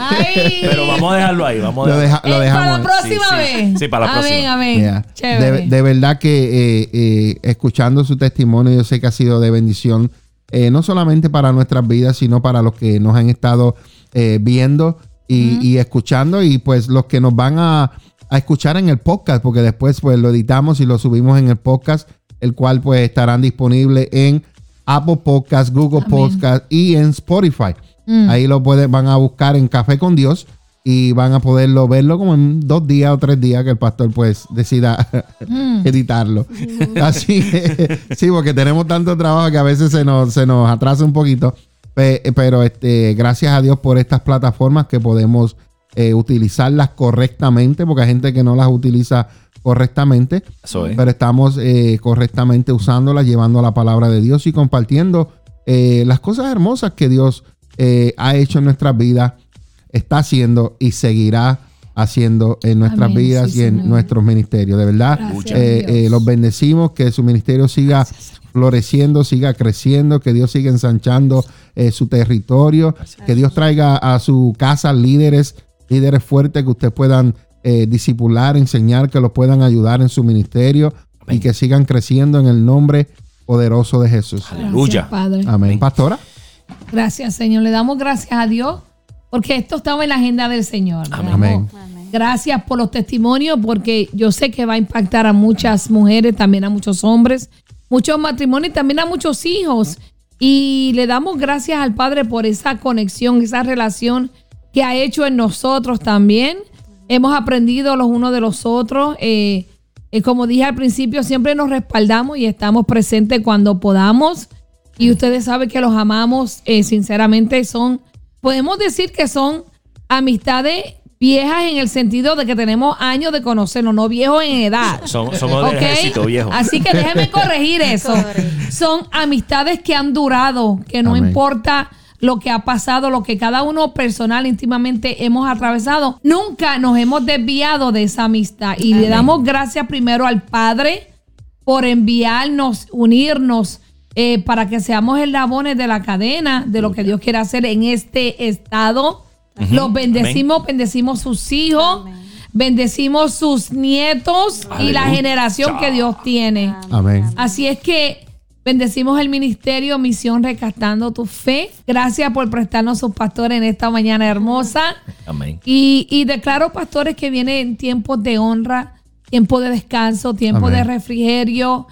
Ay. Pero vamos a dejarlo ahí. Vamos a Lo, dejarlo. deja- lo dejamos. para la próxima Sí, vez. Sí, para la amén, próxima. Amén, Yeah. De, de verdad que eh, eh, escuchando su testimonio, yo sé que ha sido de bendición, eh, no solamente para nuestras vidas, sino para los que nos han estado eh, viendo y, y escuchando, y pues los que nos van a, a escuchar en el podcast, porque después pues lo editamos y lo subimos en el podcast, el cual pues estarán disponibles en Apple Podcast, Google Amén. Podcast y en Spotify. Mm. Ahí lo pueden, van a buscar en Café con Dios y van a poderlo verlo como en dos días o tres días que el pastor pues decida Mm. editarlo. Así que, sí, porque tenemos tanto trabajo que a veces se nos, se nos atrasa un poquito. Pe- Pero este, gracias a Dios por estas plataformas que podemos eh, utilizarlas correctamente, porque hay gente que no las utiliza correctamente, pero estamos eh, correctamente usándolas, llevando la palabra de Dios y compartiendo eh, las cosas hermosas que Dios eh, ha hecho en nuestras vidas, está haciendo y seguirá haciendo en nuestras Amén, vidas sí, y en Señor. nuestros ministerios. De verdad, Gracias, eh, eh, los bendecimos, que su ministerio siga floreciendo, siga creciendo, que Dios siga ensanchando eh, su territorio, que Dios traiga a su casa líderes, líderes fuertes que ustedes puedan eh, disipular, enseñar, que los puedan ayudar en su ministerio. y que sigan creciendo en el nombre poderoso de Jesús. Aleluya. Gracias, Padre. Amén. Pastora. Gracias, Señor. Le damos gracias a Dios porque esto estaba en la agenda del Señor. Amén. Gracias por los testimonios porque yo sé que va a impactar a muchas mujeres, también a muchos hombres, muchos matrimonios y también a muchos hijos. Y le damos gracias al Padre por esa conexión, esa relación que ha hecho en nosotros también. Hemos aprendido los unos de los otros. eh, eh, como dije al principio, siempre nos respaldamos y estamos presentes cuando podamos. Y ustedes saben que los amamos, eh, sinceramente, son, podemos decir que son amistades viejas en el sentido de que tenemos años de conocernos, no viejos en edad. Somos, somos del ¿Ok? ejército viejo. Así que déjenme corregir eso. Son amistades que han durado, que no Amén. importa lo que ha pasado, lo que cada uno personal, íntimamente hemos atravesado, nunca nos hemos desviado de esa amistad. Y le damos gracias primero al Padre por enviarnos, unirnos, eh, para que seamos eslabones de la cadena de lo que Dios quiere hacer en este estado. Los bendecimos, bendecimos sus hijos, bendecimos sus nietos y la generación que Dios tiene. Amén. Así es que bendecimos el ministerio Misión Rescatando tu Fe. Gracias por prestarnos sus pastores en esta mañana hermosa. Amén. Y, y declaro, pastores, que vienen tiempos de honra, tiempo de descanso, tiempo Amén. de refrigerio.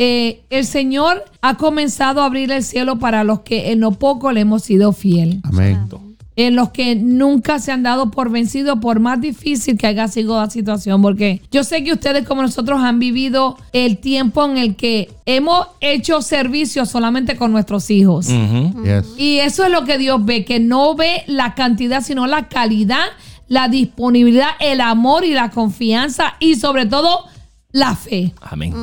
Eh, el Señor ha comenzado a abrir el cielo para los que en lo poco le hemos sido fiel. Amén. En los que nunca se han dado por vencido, por más difícil que haya sido la situación. Porque yo sé que ustedes, como nosotros, han vivido el tiempo en el que hemos hecho servicio solamente con nuestros hijos. Y eso es lo que Dios ve, que no ve la cantidad, sino la calidad, la disponibilidad, el amor y la confianza y sobre todo la fe. Amén.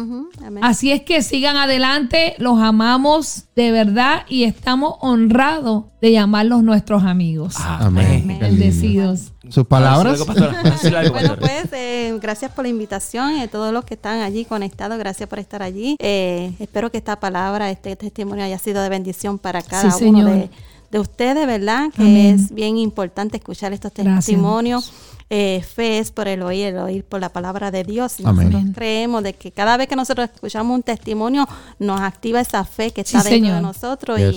Así es que sigan adelante, los amamos de verdad y estamos honrados de llamarlos nuestros amigos. Amén. Bendecidos. Sus palabras. Bueno, pues eh, gracias por la invitación y a todos los que están allí conectados, gracias por estar allí. Eh, espero que esta palabra, este testimonio haya sido de bendición para cada Sí, uno de, de ustedes, ¿verdad? Que Amén. es bien importante escuchar estos Gracias, testimonios. Eh, fe es por el oír, el oír por la palabra de Dios. Y Amén. Nosotros creemos de que cada vez que nosotros escuchamos un testimonio, nos activa esa fe que está Sí, dentro Señor. de nosotros Yes.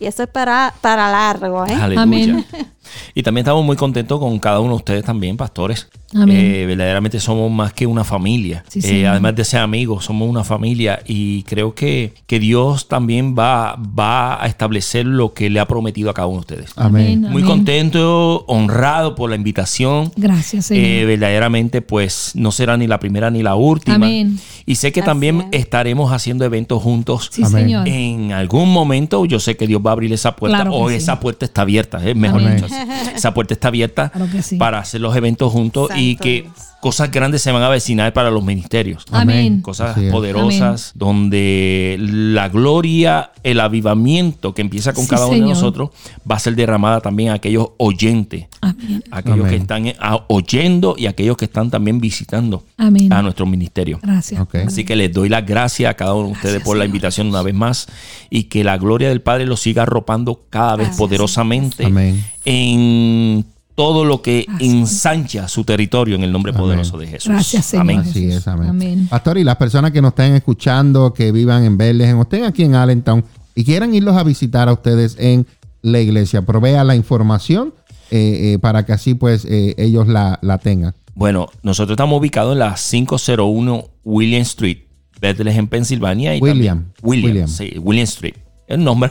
y, y eso es para, para largo, ¿eh? Amén. Y también estamos muy contentos con cada uno de ustedes también, pastores. Amén. Eh, verdaderamente somos más que una familia. Sí, Eh, señor. además de ser amigos, somos una familia y creo que, que Dios también va, va a establecer lo que le ha prometido a cada uno de ustedes. Amén. Muy contento, honrado por la invitación. Gracias, Señor. Eh, verdaderamente, pues no será ni la primera ni la última. Amén. Y sé que Así también es. estaremos haciendo eventos juntos. sí, Amén. Señor. En algún momento yo sé que Dios va a abrir esa puerta Claro o sí. esa puerta está abierta, eh, mejor Amén. dicho. Esa puerta está abierta Claro que sí. para hacer los eventos juntos y que Dios. Cosas grandes se van a vecinar para los ministerios. Amén. Cosas poderosas donde la gloria, el avivamiento que empieza con Sí, cada uno de nosotros va a ser derramada también a aquellos oyentes, Amén. aquellos Amén. que están oyendo y aquellos que están también visitando Amén. a nuestro ministerio. Gracias. Así que les doy las gracias a cada uno de ustedes por la invitación una vez más y que la gloria del Padre los siga arropando cada vez Gracias. poderosamente Amén. en todo lo que ensancha su territorio en el nombre Amén. poderoso de Jesús. Gracias, Señor. Amén. Así es, amén. Amén. Pastor, y las personas que nos estén escuchando, que vivan en Bethlehem o estén aquí en Allentown y quieran irlos a visitar a ustedes en la iglesia, provea la información eh, eh, para que así pues eh, ellos la, la tengan. Bueno, nosotros estamos ubicados en la 501 William Street, Bethlehem, Pensilvania. Y William. también- William, William. sí, William Street. El nombre.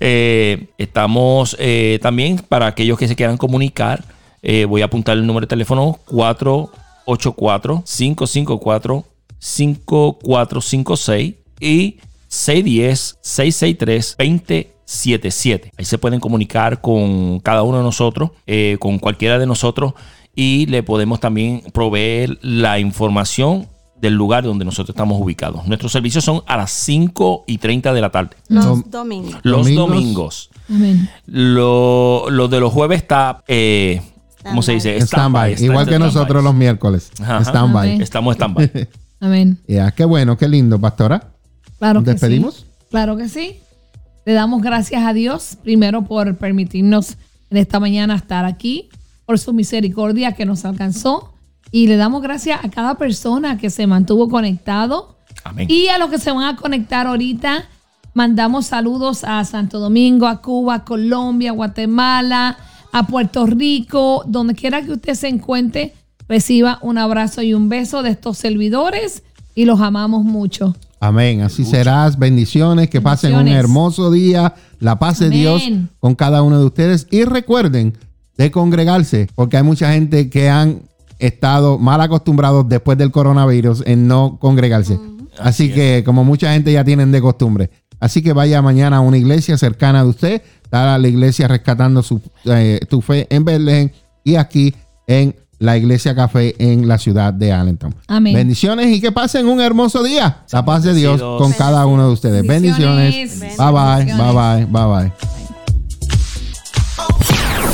Eh, estamos eh, también para aquellos que se quieran comunicar. eh, voy a apuntar el número de teléfono 484-554-5456 y 610-663-2077. Ahí se pueden comunicar con cada uno de nosotros, con cualquiera de nosotros y le podemos también proveer la información del lugar donde nosotros estamos ubicados. Nuestros servicios son a las 5 y 30 de la tarde. Los Dom- domingos. Los Domingos. domingos. Amén. Lo, lo de los jueves está, eh, ¿cómo se dice? Stand-by, igual que nosotros los miércoles. Stand-by. Estamos en stand-by. Amén. Ya, qué bueno, qué lindo, pastora. Claro ¿Nos que despedimos? sí. Claro que sí. Le damos gracias a Dios, primero por permitirnos en esta mañana estar aquí, por su misericordia que nos alcanzó. Y le damos gracias a cada persona que se mantuvo conectado Amén. Y a los que se van a conectar ahorita, mandamos saludos a Santo Domingo, a Cuba, a Colombia, a Guatemala, a Puerto Rico, donde quiera que usted se encuentre, reciba un abrazo y un beso de estos servidores y los amamos mucho. Amén. Así serás. Bendiciones. Que pasen un hermoso día. La paz de. Dios con cada uno de ustedes. Y recuerden de congregarse, porque hay mucha gente que han estado mal acostumbrados después del coronavirus en no congregarse. Así, Así que, como mucha gente ya tienen de costumbre. Así que vaya mañana a una iglesia cercana de usted. Está la iglesia rescatando su, eh, tu fe en Belén y aquí en la iglesia café en la ciudad de Allentown. Amén. Bendiciones y que pasen un hermoso día. La paz de Dios con cada uno de ustedes. Bendiciones. Bendiciones. Bye bye, bye bye, bye bye.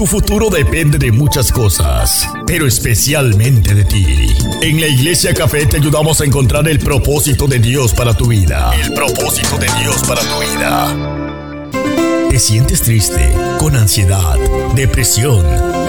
Tu futuro depende de muchas cosas, pero especialmente de ti. En la Iglesia Café te ayudamos a encontrar el propósito de Dios para tu vida. El propósito de Dios para tu vida. ¿Te sientes triste, con ansiedad, depresión,